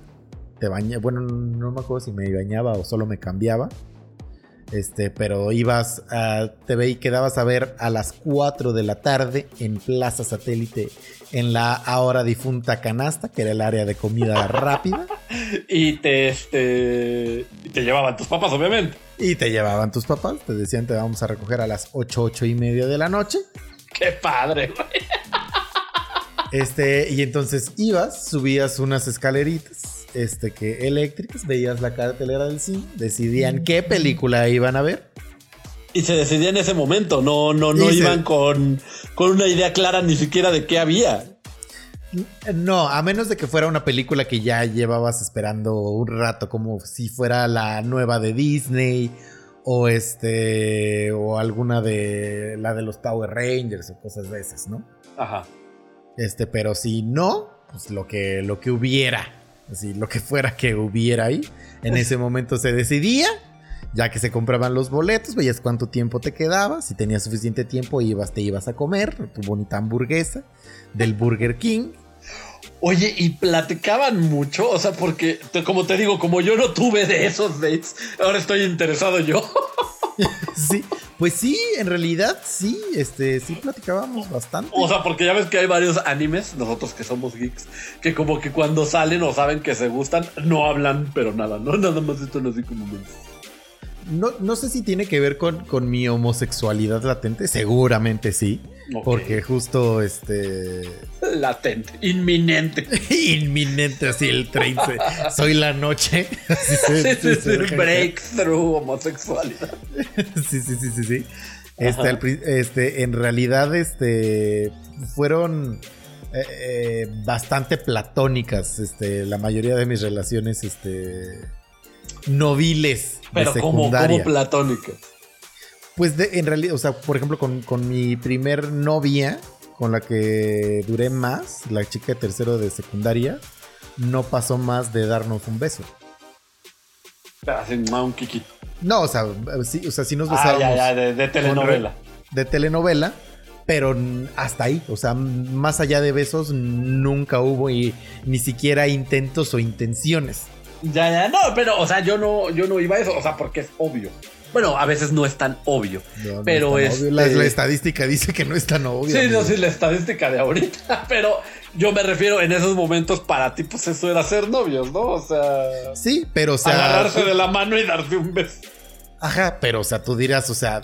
te bañabas, bueno, no me acuerdo si me bañaba o solo me cambiaba, este, pero ibas, a, te ve y quedabas a ver a las 4 de la tarde en Plaza Satélite, en la ahora difunta canasta, que era el área de comida rápida, Y te, este, y te llevaban tus papás, obviamente. y te llevaban tus papás, te decían te vamos a recoger a las 8, 8 y media de la noche, Qué padre, güey. este, y entonces ibas, subías unas escaleritas, este, que eléctricas, veías la cartelera del cine, decidían qué película iban a ver, Y se decidía en ese momento, no, no, no Y se- iban con, con una idea clara ni siquiera de qué había. No, a menos de que fuera una película que ya llevabas esperando un rato, como si fuera la nueva de Disney o este o alguna de la de los Power Rangers o cosas de esas, ¿no? Ajá. Este, pero si no, pues lo que lo que hubiera, así lo que fuera que hubiera ahí, en ese momento se decidía Ya que se compraban los boletos, veías cuánto tiempo te quedaba. Si tenías suficiente tiempo, ibas, te ibas a comer tu bonita hamburguesa del Burger King. Oye, y platicaban mucho, o sea, porque, te- como te digo, como yo no tuve de esos dates, ahora estoy interesado yo. Sí, pues sí, en realidad sí, este, sí platicábamos bastante. O sea, porque ya ves que hay varios animes, nosotros que somos geeks, que como que cuando salen o saben que se gustan, no hablan, pero nada, ¿no? Nada más están así como... No, no sé si tiene que ver con, con mi homosexualidad latente, seguramente sí. Porque justo este. Latente, inminente. Inminente así el tren. soy la noche. Sí, se- breakthrough homosexualidad. sí, sí, sí, sí, sí. Este, al este, en realidad, este, fueron eh, eh, bastante platónicas, este, la mayoría de mis relaciones, este, noviles Pero de como, como platónica. Pues de- en realidad, o sea, por ejemplo, con, con mi primer novia, con la que duré más, la chica de tercero de secundaria, no pasó más de darnos un beso. Así, no, un kikito. No, o sea, sí, o sea, sí nos Ah, besábamos ya, ya, de, de telenovela. de telenovela, pero hasta ahí, o sea, más allá de besos nunca hubo y ni siquiera intentos o intenciones. Ya, ya, no, pero, o sea, yo no, yo no iba a eso, o sea, porque es obvio. Bueno, a veces no es tan obvio. No, no Pero es tan este- obvio. la, la estadística dice que no es tan obvio. Sí, no sé la estadística de ahorita, pero yo me refiero en esos momentos para ti, pues eso era ser novios, ¿no? O sea, Sí, pero o sea, agarrarse de la mano y darse un beso. Ajá, pero o sea, tú dirás, o sea,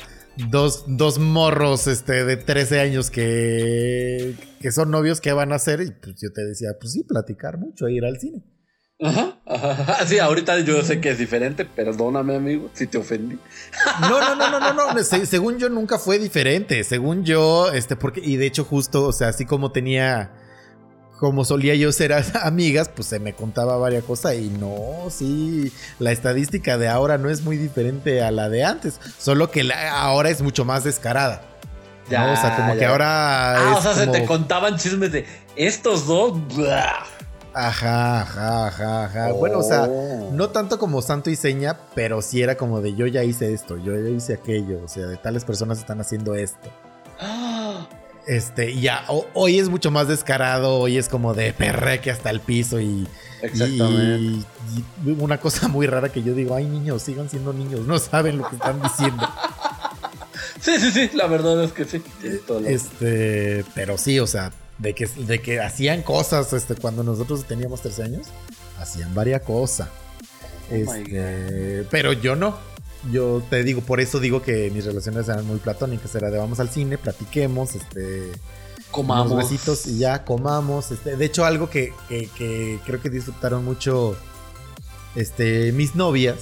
dos, dos morros este, de 13 años que, que son novios, ¿qué van a hacer? Y pues yo te decía, pues sí, platicar mucho e ir al cine. Ajá, ajá. Sí, ahorita yo sé que es diferente, perdóname, amigo, si te ofendí. No, no, no, no, no, no. se- según yo nunca fue diferente. Según yo, este, porque, y de hecho, justo, o sea, así como tenía, como solía yo ser amigas, pues se me contaba varias cosas. Y no, sí, la estadística de ahora no es muy diferente a la de antes. Solo que la- ahora es mucho más descarada. ¿no? O sea, como que ya. ahora. Ah, o sea, se te contaban chismes de estos dos. blah. Ajá, ajá, ajá, ajá. Bueno, o sea, Oh. no tanto como santo y seña, pero sí era como de yo ya hice esto, yo ya hice aquello. O sea, de tales personas están haciendo esto. Este, ya, ho- hoy es mucho más descarado, hoy es como de perreque hasta el piso y, Exactamente. y- y una cosa muy rara que yo digo, ay niños, sigan siendo niños, no saben lo que están diciendo. Sí, sí, sí, la verdad es que sí. este, pero sí, o sea, de que, de que hacían cosas, este, cuando nosotros teníamos 13 años, hacían varias cosas. Oh Este, pero yo no. Yo te digo, por eso digo que mis relaciones eran muy platónicas. Era de vamos al cine, platiquemos, este, Comamos. unos besitos y ya comamos. Este, de hecho, algo que, que- que creo que disfrutaron mucho este, mis novias,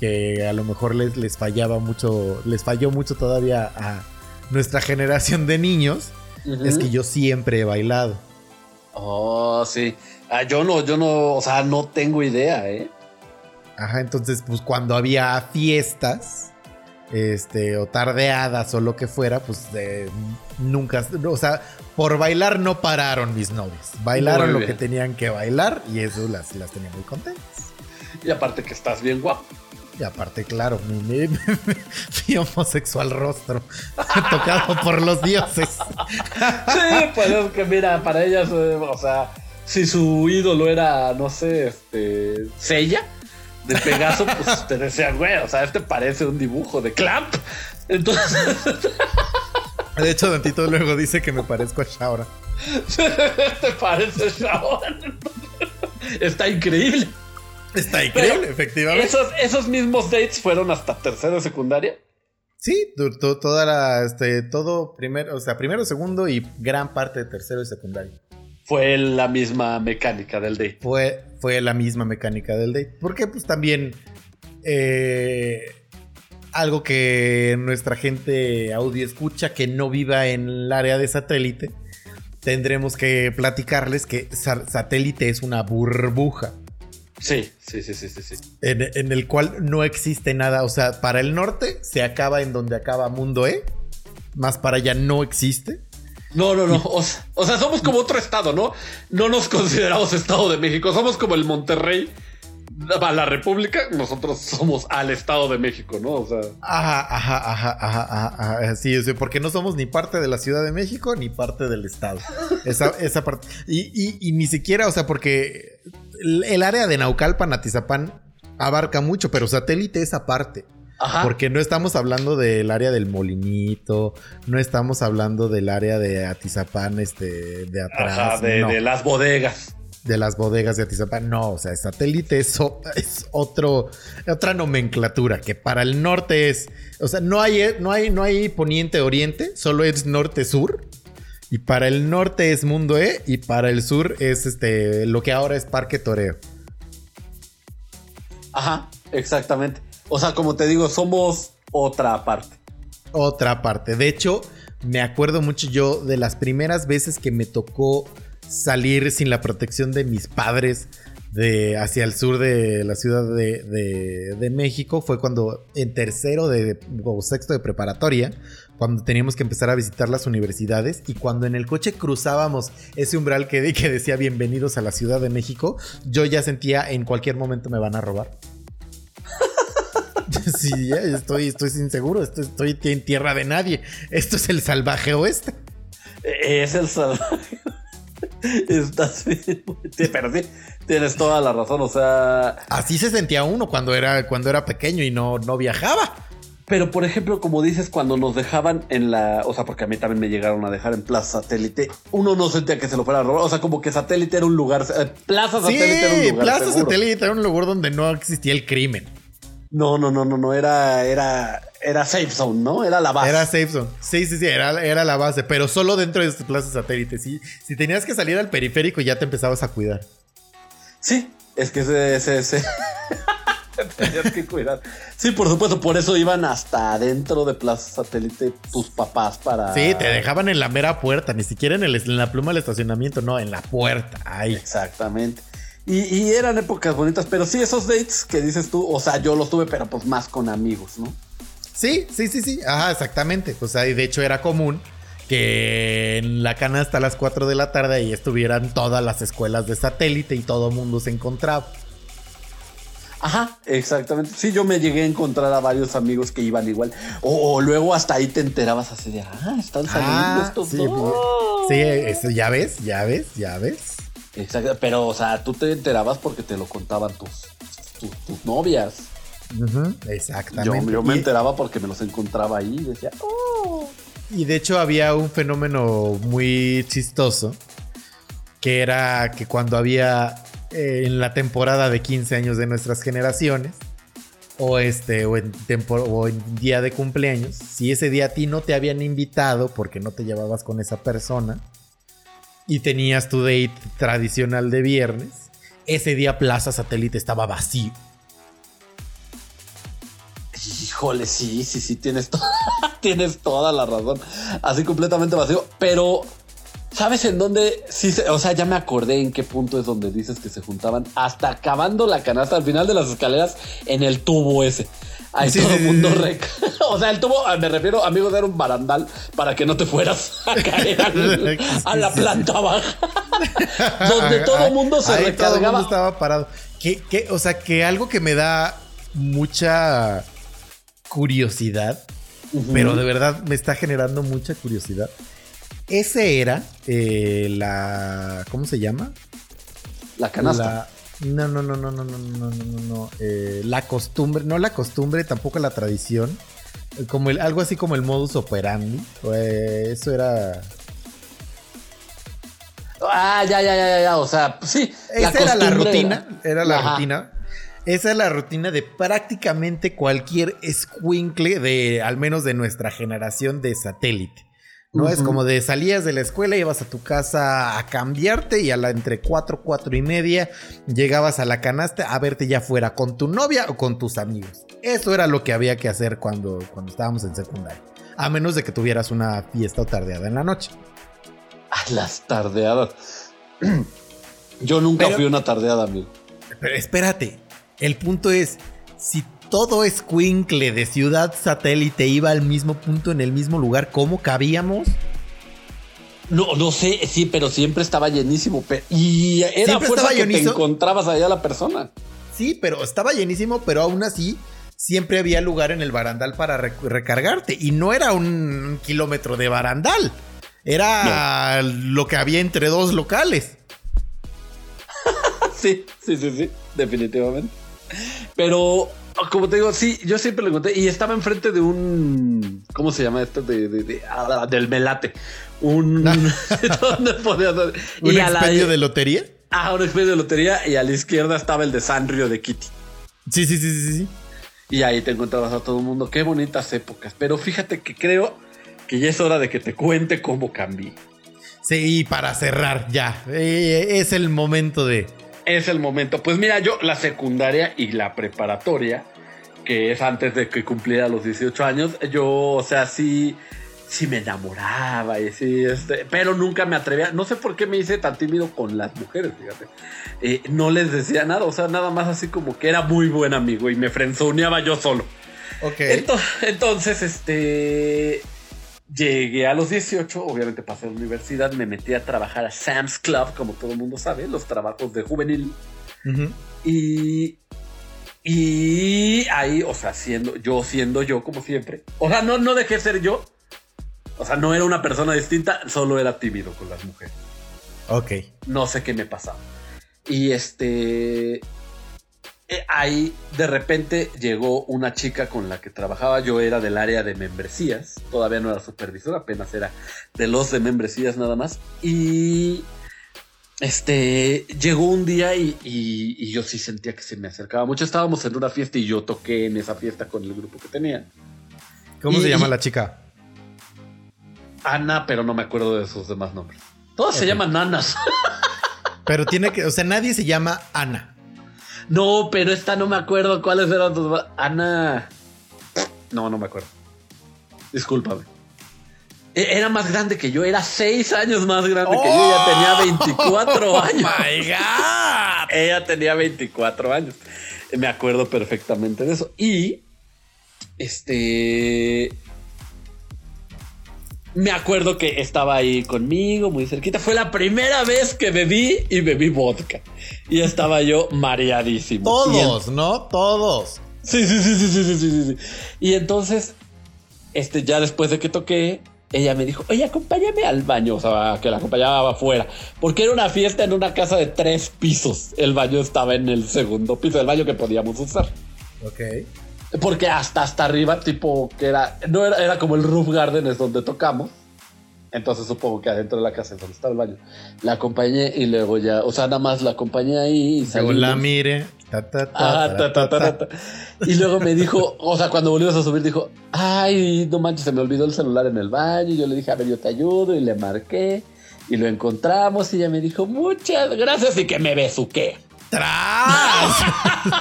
que a lo mejor les, les fallaba mucho, les falló mucho todavía a nuestra generación de niños, Es que yo siempre he bailado. Oh, sí. Ah, yo no, yo no, o sea, no tengo idea, ¿eh? Ajá, entonces, pues cuando había fiestas, este, o tardeadas o lo que fuera, pues eh, nunca, o sea, por bailar no pararon mis novios. Bailaron lo que tenían que bailar y eso las, las tenía muy contentas. Y aparte que estás bien guapo. Y aparte, claro, mi, mi- mi homosexual rostro tocado por los dioses. Sí, pues es que mira, para ellas, eh, o sea, si su ídolo era, no sé, este, Sella de Pegaso, pues te decían, güey, o sea, este parece un dibujo de Clamp. Entonces, De hecho, Dantito luego dice que me parezco a Shaora. te parece Shawn. Está increíble. Está increíble, efectivamente. Esos, esos mismos dates fueron hasta tercero secundaria. Sí, toda la, este, todo primero, o sea, primero, segundo y gran parte de tercero y secundario. Fue la misma mecánica del date. Fue, fue la misma mecánica del date. Porque pues también eh, algo que nuestra gente audio escucha que no viva en el área de satélite, tendremos que platicarles que sa- satélite es una burbuja. Sí, sí, sí, sí, sí, sí. En, en el cual no existe nada. O sea, para el norte se acaba en donde acaba Mundo E. Más para allá no existe. No, no, no. O sea, o sea, somos como otro estado, ¿no? No nos consideramos Estado de México. Somos como el Monterrey a la República, nosotros somos al Estado de México, ¿no? O sea. Ajá, ajá, ajá, ajá, ajá, ajá. Sí, o sea, porque no somos ni parte de la Ciudad de México ni parte del Estado. Esa, esa parte. Y, y- y ni siquiera, o sea, porque el, área de Naucalpan, Atizapán, abarca mucho, pero satélite es aparte. Ajá. Porque no estamos hablando del área del molinito, no estamos hablando del área de Atizapán, este, de atrás. Ajá, de, no. de las bodegas. de las bodegas de Atizapán. No, o sea, satélite es, es otro, otra nomenclatura que para el norte es, o sea, no hay, no hay, no hay poniente-oriente, solo es norte-sur. Y para el norte es Mundo E y para el sur es este, lo que ahora es Parque Toreo. Ajá, exactamente. O sea, como te digo, somos otra parte. Otra parte. De hecho, me acuerdo mucho yo de las primeras veces que me tocó salir sin la protección de mis padres de hacia el sur de la ciudad de, de- México. Fue cuando en tercero de, o sexto de preparatoria, cuando teníamos que empezar a visitar las universidades y cuando en el coche cruzábamos ese umbral que, que decía bienvenidos a la Ciudad de México, yo ya sentía en cualquier momento me van a robar. Sí, ya estoy, estoy inseguro, estoy, estoy en tierra de nadie. Esto es el salvaje oeste. Es el salvaje. Estás bien. Sí, Pero sí, tienes toda la razón. O sea, Así se sentía uno cuando era, cuando era pequeño y no, no viajaba. pero por ejemplo, como dices, cuando nos dejaban en la. O sea, porque a mí también me llegaron a dejar en Plaza Satélite, uno no sentía que se lo fuera a robar. O sea, como que Satélite era un lugar. eh, Plaza Sí, Satélite era un lugar. Plaza seguro. Satélite era un lugar donde no existía el crimen. No, no, no, no, no. Era, era, era safe zone, ¿no? Era la base. Era safe zone. Sí, sí, sí, era, era la base, pero solo dentro de esta Plaza Satélite. Sí, si tenías que salir al periférico ya te empezabas a cuidar. Sí, es que ese, ese, ese- tenías que cuidar. Sí, por supuesto, por eso iban hasta adentro de Plaza Satélite tus papás para. Sí, te dejaban en la mera puerta, ni siquiera en, el, en la pluma del estacionamiento, no, en la puerta. Ahí. Exactamente. Y, y eran épocas bonitas, pero sí, esos dates que dices tú, o sea, yo los tuve, pero pues más con amigos, ¿no? Sí, sí, sí, sí. Ajá, exactamente. O sea, y de hecho era común que en la canasta a las 4 de la tarde ahí estuvieran todas las escuelas de satélite y todo mundo se encontraba. Ajá, exactamente. Sí, yo me llegué a encontrar a varios amigos que iban igual. O, o luego hasta ahí te enterabas así de, ah, están saliendo Ah, estos sí, dos. sí, eso, ya ves, ya ves, ya ves. Exacto, pero, o sea, tú te enterabas porque te lo contaban tus, tus, tus novias. Ujú, Yo, exactamente. yo me enteraba porque me los encontraba ahí y decía, oh. Y de hecho había un fenómeno muy chistoso, que era que cuando había eh, en la temporada de 15 años de nuestras generaciones, o este, o en, o en día de cumpleaños, si ese día a ti no te habían invitado porque no te llevabas con esa persona, y tenías tu date tradicional de viernes, ese día Plaza Satélite estaba vacío. Híjole, sí, sí, sí, tienes, to- tienes toda la razón. Así completamente vacío. Pero, ¿sabes en dónde? Sí, se- o sea, ya me acordé en qué punto es donde dices que se juntaban. Hasta acabando la canasta, al final de las escaleras, en el tubo ese. Ahí Sí, todo sí, el mundo sí, rec. O sea, el tubo, me refiero, amigos, era un barandal para que no te fueras a caer al- a la planta baja. donde todo el mundo se Ahí todo el mundo estaba parado. Que, que, o sea, que algo que me da mucha curiosidad, pero de verdad me está generando mucha curiosidad. Ese era eh, la. ¿Cómo se llama? la canasta. La- no, no, no, no, no, no, no, no, no, no. eh, la costumbre, no la costumbre, tampoco la tradición. eh, Como el, algo así como el modus operandi. eh, eso era. Ah, ya, ya, ya, ya, ya. O sea, sí. Esa era la rutina. Era la Ajá. rutina. Esa es la rutina de prácticamente cualquier escuincle de, al menos de nuestra generación de satélite. No es como de salías de la escuela, ibas a tu casa a cambiarte y a la entre 4, 4 y media llegabas a la canasta a verte ya fuera con tu novia o con tus amigos. Eso era lo que había que hacer cuando, cuando estábamos en secundaria. A menos de que tuvieras una fiesta o tardeada en la noche. Ah, las tardeadas. Yo nunca Pero- fui una tardeada, amigo. Pero espérate, el punto es, si todo escuincle de ciudad satélite iba al mismo punto en el mismo lugar, ¿cómo cabíamos? No, no sé, sí, pero siempre estaba llenísimo. y era Siempre fuerza que te encontrabas allá la persona. sí, pero estaba llenísimo, pero aún así siempre había lugar en el barandal para re- recargarte. Y no era un kilómetro de barandal. Era lo que había entre dos locales. Sí, sí, sí, sí, definitivamente. Pero, como te digo, sí, yo siempre lo encontré y estaba enfrente de un, ¿cómo se llama esto? De, de- de- ah, del melate. Un... ¿Dónde podías- ¿Un y la- de lotería? Ah, un expendio de lotería y a la izquierda estaba el de Sanrio de Kitty. Sí, sí, sí, sí, sí. Y ahí te encontrabas a todo el mundo. Qué bonitas épocas. Pero fíjate que creo que ya es hora de que te cuente cómo cambié. Sí, y para cerrar, ya. eh, es el momento de. Es el momento. Pues mira, yo la secundaria y la preparatoria, que es antes de que cumpliera los 18 años, yo, o sea, sí, sí me enamoraba y sí, este, pero nunca me atrevía. No sé por qué me hice tan tímido con las mujeres, fíjate. Eh, no les decía nada, o sea, nada más así como que era muy buen amigo y me frenzoneaba yo solo. Ok. Ento- Entonces, este. Llegué a los 18, obviamente pasé a la universidad, me metí a trabajar a Sam's Club, como todo el mundo sabe, los trabajos de juvenil. Y. Y ahí, o sea, siendo yo, siendo yo, como siempre. O sea, no, no dejé ser yo. O sea, no era una persona distinta, solo era tímido con las mujeres. Ok. No sé qué me pasaba. Y este. Eh, Ahí de repente llegó una chica con la que trabajaba. Yo era del área de membresías. Todavía no era supervisor, apenas era de los de membresías nada más. Y este llegó un día y, y- y yo sí sentía que se me acercaba mucho. Estábamos en una fiesta y yo toqué en esa fiesta con el grupo que tenía. ¿Cómo Y- se llama la chica? Ana, pero no me acuerdo de sus demás nombres. Todas se llaman Nanas. Pero tiene que. O sea, nadie se llama Ana. No, pero esta no me acuerdo cuáles eran tus. Ana. No, no me acuerdo. Discúlpame. E- Era más grande que yo, era seis años más grande que yo, ya tenía 24 ¡Oh, años. my God! Ella tenía 24 años. Me acuerdo perfectamente de eso. Y. Este me acuerdo que estaba ahí conmigo, muy cerquita. Fue la primera vez que bebí y bebí vodka. Y estaba yo mareadísimo. Todos, ¿no? Todos. Sí, sí, sí, sí, sí, sí, sí, sí. Y entonces, este, ya después de que toqué, ella me dijo, oye, acompáñame al baño, o sea, que la acompañaba afuera, porque era una fiesta en una casa de tres pisos. El baño estaba en el segundo piso, el baño que podíamos usar. Ok. Porque hasta hasta arriba, tipo, que era, no era, era como el roof garden, es donde tocamos. Entonces supongo que adentro de la casa es donde estaba el baño. La acompañé y luego ya, o sea, nada más la acompañé ahí y Luego la mire. Ta, ta, ta, Ah. Y luego me dijo, o sea, cuando volvimos a subir, dijo, ay, no manches, se me olvidó el celular en el baño. Y yo le dije, a ver, yo te ayudo. Y le marqué. Y lo encontramos. Y ella me dijo, muchas gracias. Y que me besuqué. ¡Tras!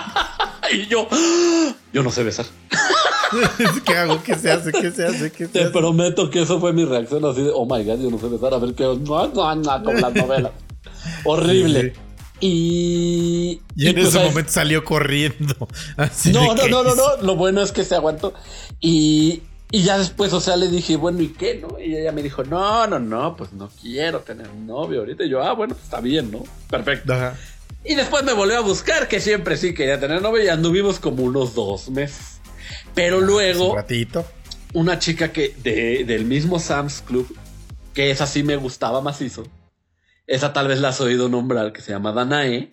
Y yo, "Ah, yo no sé besar. ¿Qué hago? ¿Qué se hace? ¿Qué se hace? ¿Qué se Te hace? prometo que eso fue mi reacción así de, oh my god, yo no sé besar. A ver qué, no, no, no, con las novelas. Horrible. Sí, sí. Y, Y en pues, ese ¿sabes? momento salió corriendo. Así No, no, no, no, no. Lo bueno es que se aguantó. Y, y ya después, o sea, le dije, bueno, ¿y qué, no? Y ella me dijo, no, no, no, pues no quiero tener un novio ahorita. Y yo, ah, bueno, pues está bien, ¿no? Perfecto. Ajá. Y después me volvió a buscar, que siempre sí quería tener novio y anduvimos como unos dos meses. Pero Un luego, ratito. una chica que de- del mismo Sam's Club, que esa sí me gustaba macizo. Esa tal vez la has oído nombrar, que se llama Danae.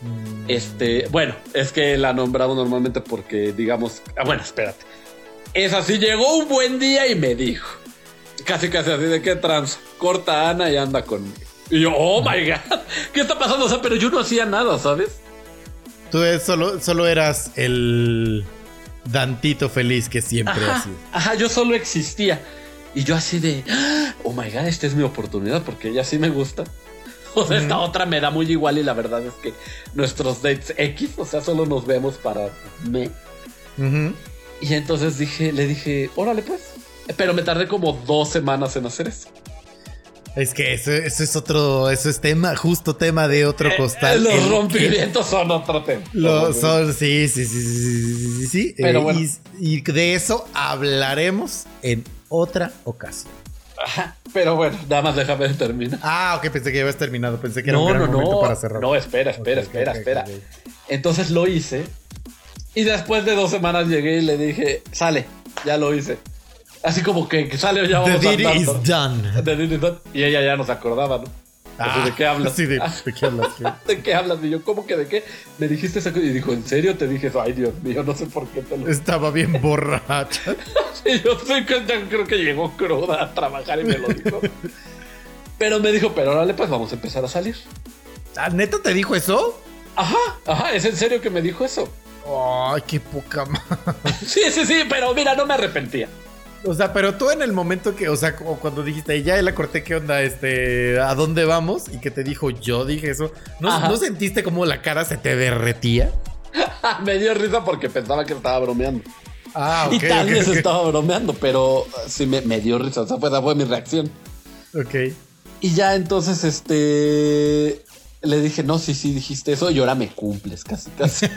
Mm, Este, bueno, es que la nombramos normalmente porque, digamos, ah, bueno, espérate. Esa sí llegó un buen día y me dijo, casi casi así de que trans, corta a Ana y anda conmigo. Y yo, oh my god, ¿qué está pasando? O sea, pero yo no hacía nada, ¿sabes? Tú solo, solo eras el Dantito feliz que siempre Ajá, has sido. ajá, yo solo existía. Y yo así de, oh my god, esta es mi oportunidad porque ella sí me gusta. O sea, esta otra me da muy igual y la verdad es que nuestros dates X, o sea, solo nos vemos para me. Y entonces dije, le dije, órale pues. Pero me tardé como dos semanas en hacer eso. Es que eso, es otro, eso es tema, justo tema de otro eh, costal. Los rompimientos son otro tema. Lo, son, sí, sí, sí, sí, sí, sí, sí. Pero eh, bueno. y, de eso hablaremos en otra ocasión. Pero bueno, nada más déjame terminar. Ah, ok, pensé que ya habías terminado, pensé que no, era un gran no, momento no. para cerrar. No, espera, espera, espera, espera. Entonces lo hice y después de dos semanas llegué y le dije, sale, ya lo hice. Así como que, que sale ya The vamos deed andando. is done. The deed is done. Y ella ya no se acordaba, ¿no? Así, ¿De qué hablas? Sí, de, ¿de qué hablas? ¿De qué hablas? Y yo, ¿cómo que de qué? Me dijiste eso. Y dijo, ¿en serio? Te dije eso. Ay, Dios mío, no sé por qué te lo Estaba bien borracha. Y yo soy creo que llegó cruda a trabajar y me lo dijo. Pero me dijo, pero órale, pues vamos a empezar a salir. ¿Ah, ¿Neta te dijo eso? Ajá, ajá, es en serio que me dijo eso. Ay, qué poca madre. Sí, sí, sí, pero mira, no me arrepentía. O sea, pero tú en el momento que, o sea, como cuando dijiste, ya la corté, ¿qué onda? Este, ¿a dónde vamos? Y que te dijo, yo dije eso. ¿No. ¿no sentiste como la cara se te derretía? me dio risa porque pensaba que estaba bromeando. Ah, y ok. tal ok, vez estaba bromeando, pero sí me, me dio risa. O sea, esa fue mi reacción. Ok. Y ya entonces, este. Le dije, no, sí, sí, dijiste eso y ahora me cumples, casi, casi.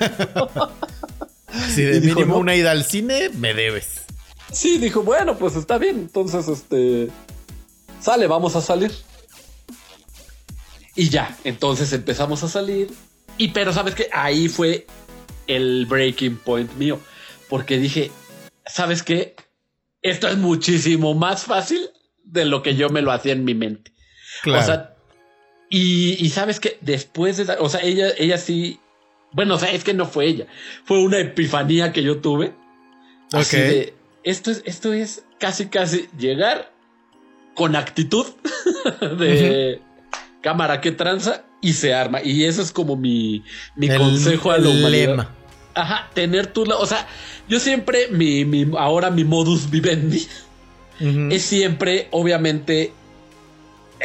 Si de Y dijo, mínimo no. una ida al cine, me debes. Sí, dijo, bueno, pues está bien. Entonces, este. Sale, vamos a salir. Y ya, entonces empezamos a salir. Y pero, ¿sabes qué? Ahí fue el breaking point mío. Porque dije, ¿sabes qué? Esto es muchísimo más fácil de lo que yo me lo hacía en mi mente. Claro. O sea, y, y sabes que después de, o sea, ella, ella sí, bueno, o sea, es que no fue ella, fue una epifanía que yo tuve. Así de, esto es, esto es casi, casi llegar con actitud de cámara que tranza y se arma. Y eso es como mi, mi El consejo a la humanidad. lema. Ajá, tener tu, o sea, yo siempre, mi, mi, ahora mi modus vivendi es siempre, obviamente,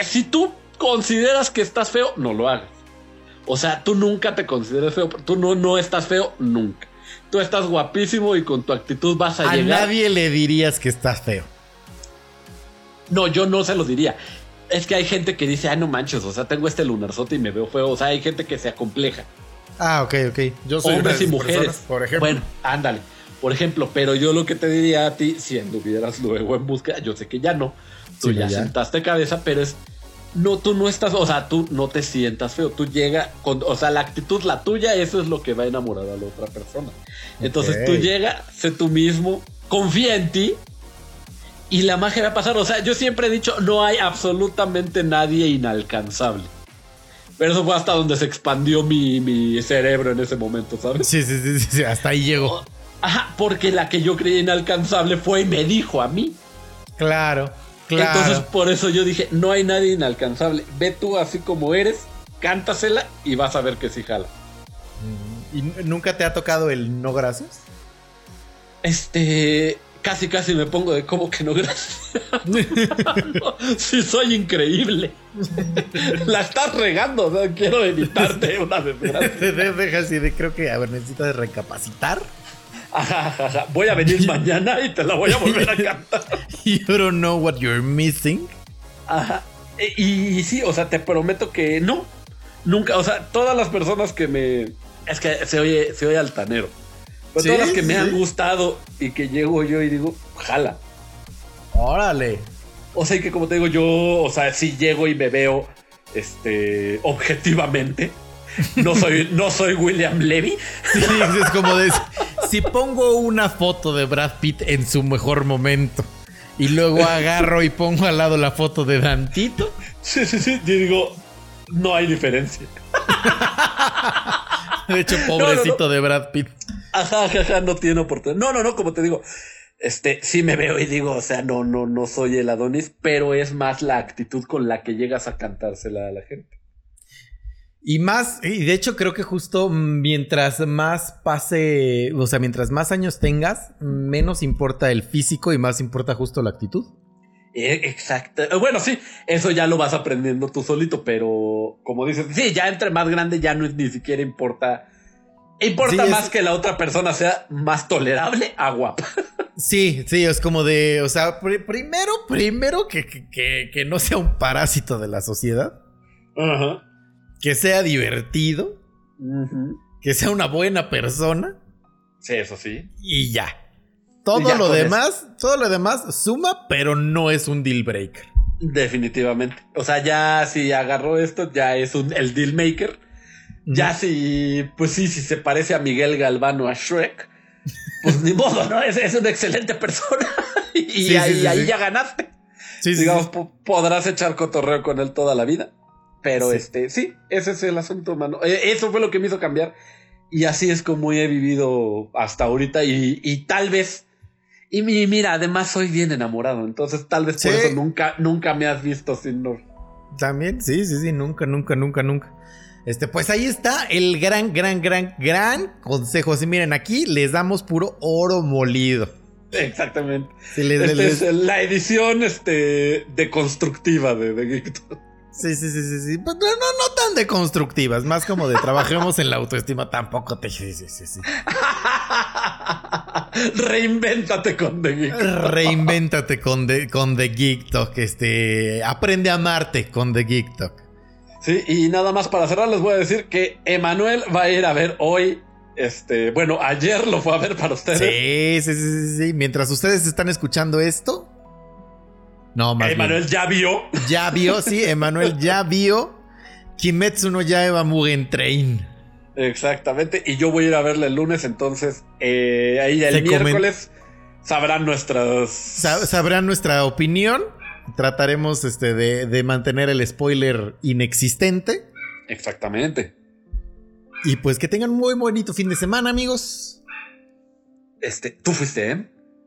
si tú consideras que estás feo, no lo hagas. O sea, tú nunca te consideres feo, tú no, no estás feo nunca. Tú estás guapísimo y con tu actitud vas a, A llegar. nadie le dirías que estás feo. No, yo no se lo diría. Es que hay gente que dice, ah, no manches, o sea, tengo este lunarzote y me veo feo. O sea, hay gente que se acompleja. Ah, ok, ok. Yo soy Hombres y mujeres. personas, por ejemplo. Bueno, ándale. Por ejemplo, pero yo lo que te diría a ti, si anduvieras luego en búsqueda, yo sé que ya no. Tú Sí, ya, ya. sentaste cabeza, pero es. No, tú no estás, o sea, tú no te sientas feo. Tú llega con, o sea, la actitud, la tuya, eso es lo que va a enamorar a la otra persona. Entonces tú llega, sé tú mismo, confía en ti y la magia va a pasar. O sea, yo siempre he dicho, no hay absolutamente nadie inalcanzable. Pero eso fue hasta donde se expandió mi, mi cerebro en ese momento, ¿sabes? Sí, sí, sí, sí, sí, hasta ahí llegó. Ajá, porque la que yo creía inalcanzable fue y me dijo a mí. Claro, claro. Entonces por eso yo dije, no hay nadie inalcanzable. Ve tú así como eres, cántasela y vas a ver que sí jala. ¿Y nunca te ha tocado el no gracias? Este, casi casi me pongo de como que no gracias. No, sí soy increíble. La estás regando, o sea, quiero evitarte una desgracia. Deja así de creo que a ver, necesitas recapacitar. Ajá, ajá, ajá. Voy a venir mañana y te la voy a volver a cantar. You don't know what you're missing. Ajá. E- Y, y sí, o sea, te prometo que no. Nunca, o sea, todas las personas que me. Es que se oye, se oye altanero. Pero Sí, todas las que me sí. han gustado y que llego yo y digo, jala. Órale. O sea, y que como te digo, yo, o sea, si llego y me veo este objetivamente. No soy, no soy William Levy. Sí, es como de si pongo una foto de Brad Pitt en su mejor momento y luego agarro y pongo al lado la foto de Dantito. Sí, sí, sí. Yo digo, no hay diferencia. De hecho, pobrecito de Brad Pitt. Ajá, ajá, ajá, no tiene oportunidad. No, no, no, como te digo, este, sí me veo y digo, o sea, no, no, no soy el Adonis, pero es más la actitud con la que llegas a cantársela a la gente. Y más, y de hecho creo que justo mientras más pase, o sea, mientras más años tengas, menos importa el físico y más importa justo la actitud. Eh, Exacto. Eh, Bueno, sí, eso ya lo vas aprendiendo tú solito, pero como dices, sí, ya entre más grande ya no ni siquiera importa. Importa Sí, es- más que la otra persona sea más tolerable a guapa. Sí, sí, es como de, o sea, pri- primero, primero que, que- que- que no sea un parásito de la sociedad, Ajá. Que sea divertido, que sea una buena persona Sí, eso sí. y ya. Todo Y ya lo demás, todo lo demás suma, pero no es un deal breaker. Definitivamente. O sea, ya si agarró esto, ya es un, el deal maker. Ya si, pues sí, si se parece a Miguel Galvano a Shrek, pues ni modo, ¿no? Es, es una excelente persona. y Sí, ahí, sí, sí, ahí sí. ya ganaste. Sí, sí, Digamos, podrás echar cotorreo con él toda la vida. Pero Sí. este, sí, ese es el asunto, mano. Eh, Eso fue lo que me hizo cambiar. Y así es como he vivido hasta ahorita. Y, y tal vez. Y mi- mira, además soy bien enamorado. Entonces, tal vez por Sí. eso nunca, nunca me has visto sin no. También, sí, sí, sí, nunca, nunca, nunca, nunca. Este, pues ahí está el gran, gran, gran, gran consejo. Sí, miren, aquí les damos puro oro molido. Exactamente. Sí, les- Esta les- es la edición este, deconstructiva de, de Geek. Sí, sí, sí, sí, sí. Pues no, no, tan deconstructivas, más como de trabajemos en la autoestima. Tampoco te. Sí, sí, sí, sí. Reinvéntate con The Geek. Reinvéntate con The, con The Geek Talk. Este, aprende a amarte con The Geek Talk. Sí, y nada más para cerrar les voy a decir que Emanuel va a ir a ver hoy, este, bueno, ayer lo fue a ver para ustedes. Sí, sí, sí, sí, sí. Mientras ustedes están escuchando esto. No, más. Emanuel ya vio. Ya vio, sí, Emanuel ya vio Kimetsu no Yaiba Mugen Train. Exactamente, y yo voy a ir a verle el lunes, entonces eh, ahí el Se comen- miércoles sabrán nuestras... Sa- Sabrán nuestra opinión. Trataremos este, de, de mantener el spoiler inexistente. Exactamente. Y pues que tengan un muy bonito fin de semana, amigos. Este, ¿tú fuiste, eh?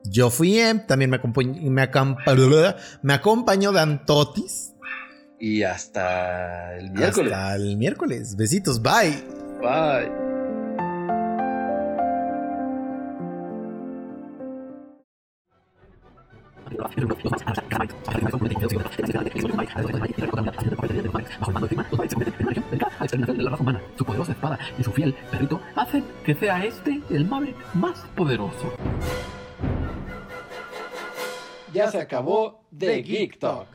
Yo fui Em, también me, acompañ- me, acampa- me acompañó Dantotis. Y hasta el miércoles. Hasta el miércoles. Besitos, bye. Bye. Su poderosa espada y su fiel perrito hacen que sea este el Maverick más poderoso. Ya se acabó The Geek Talk.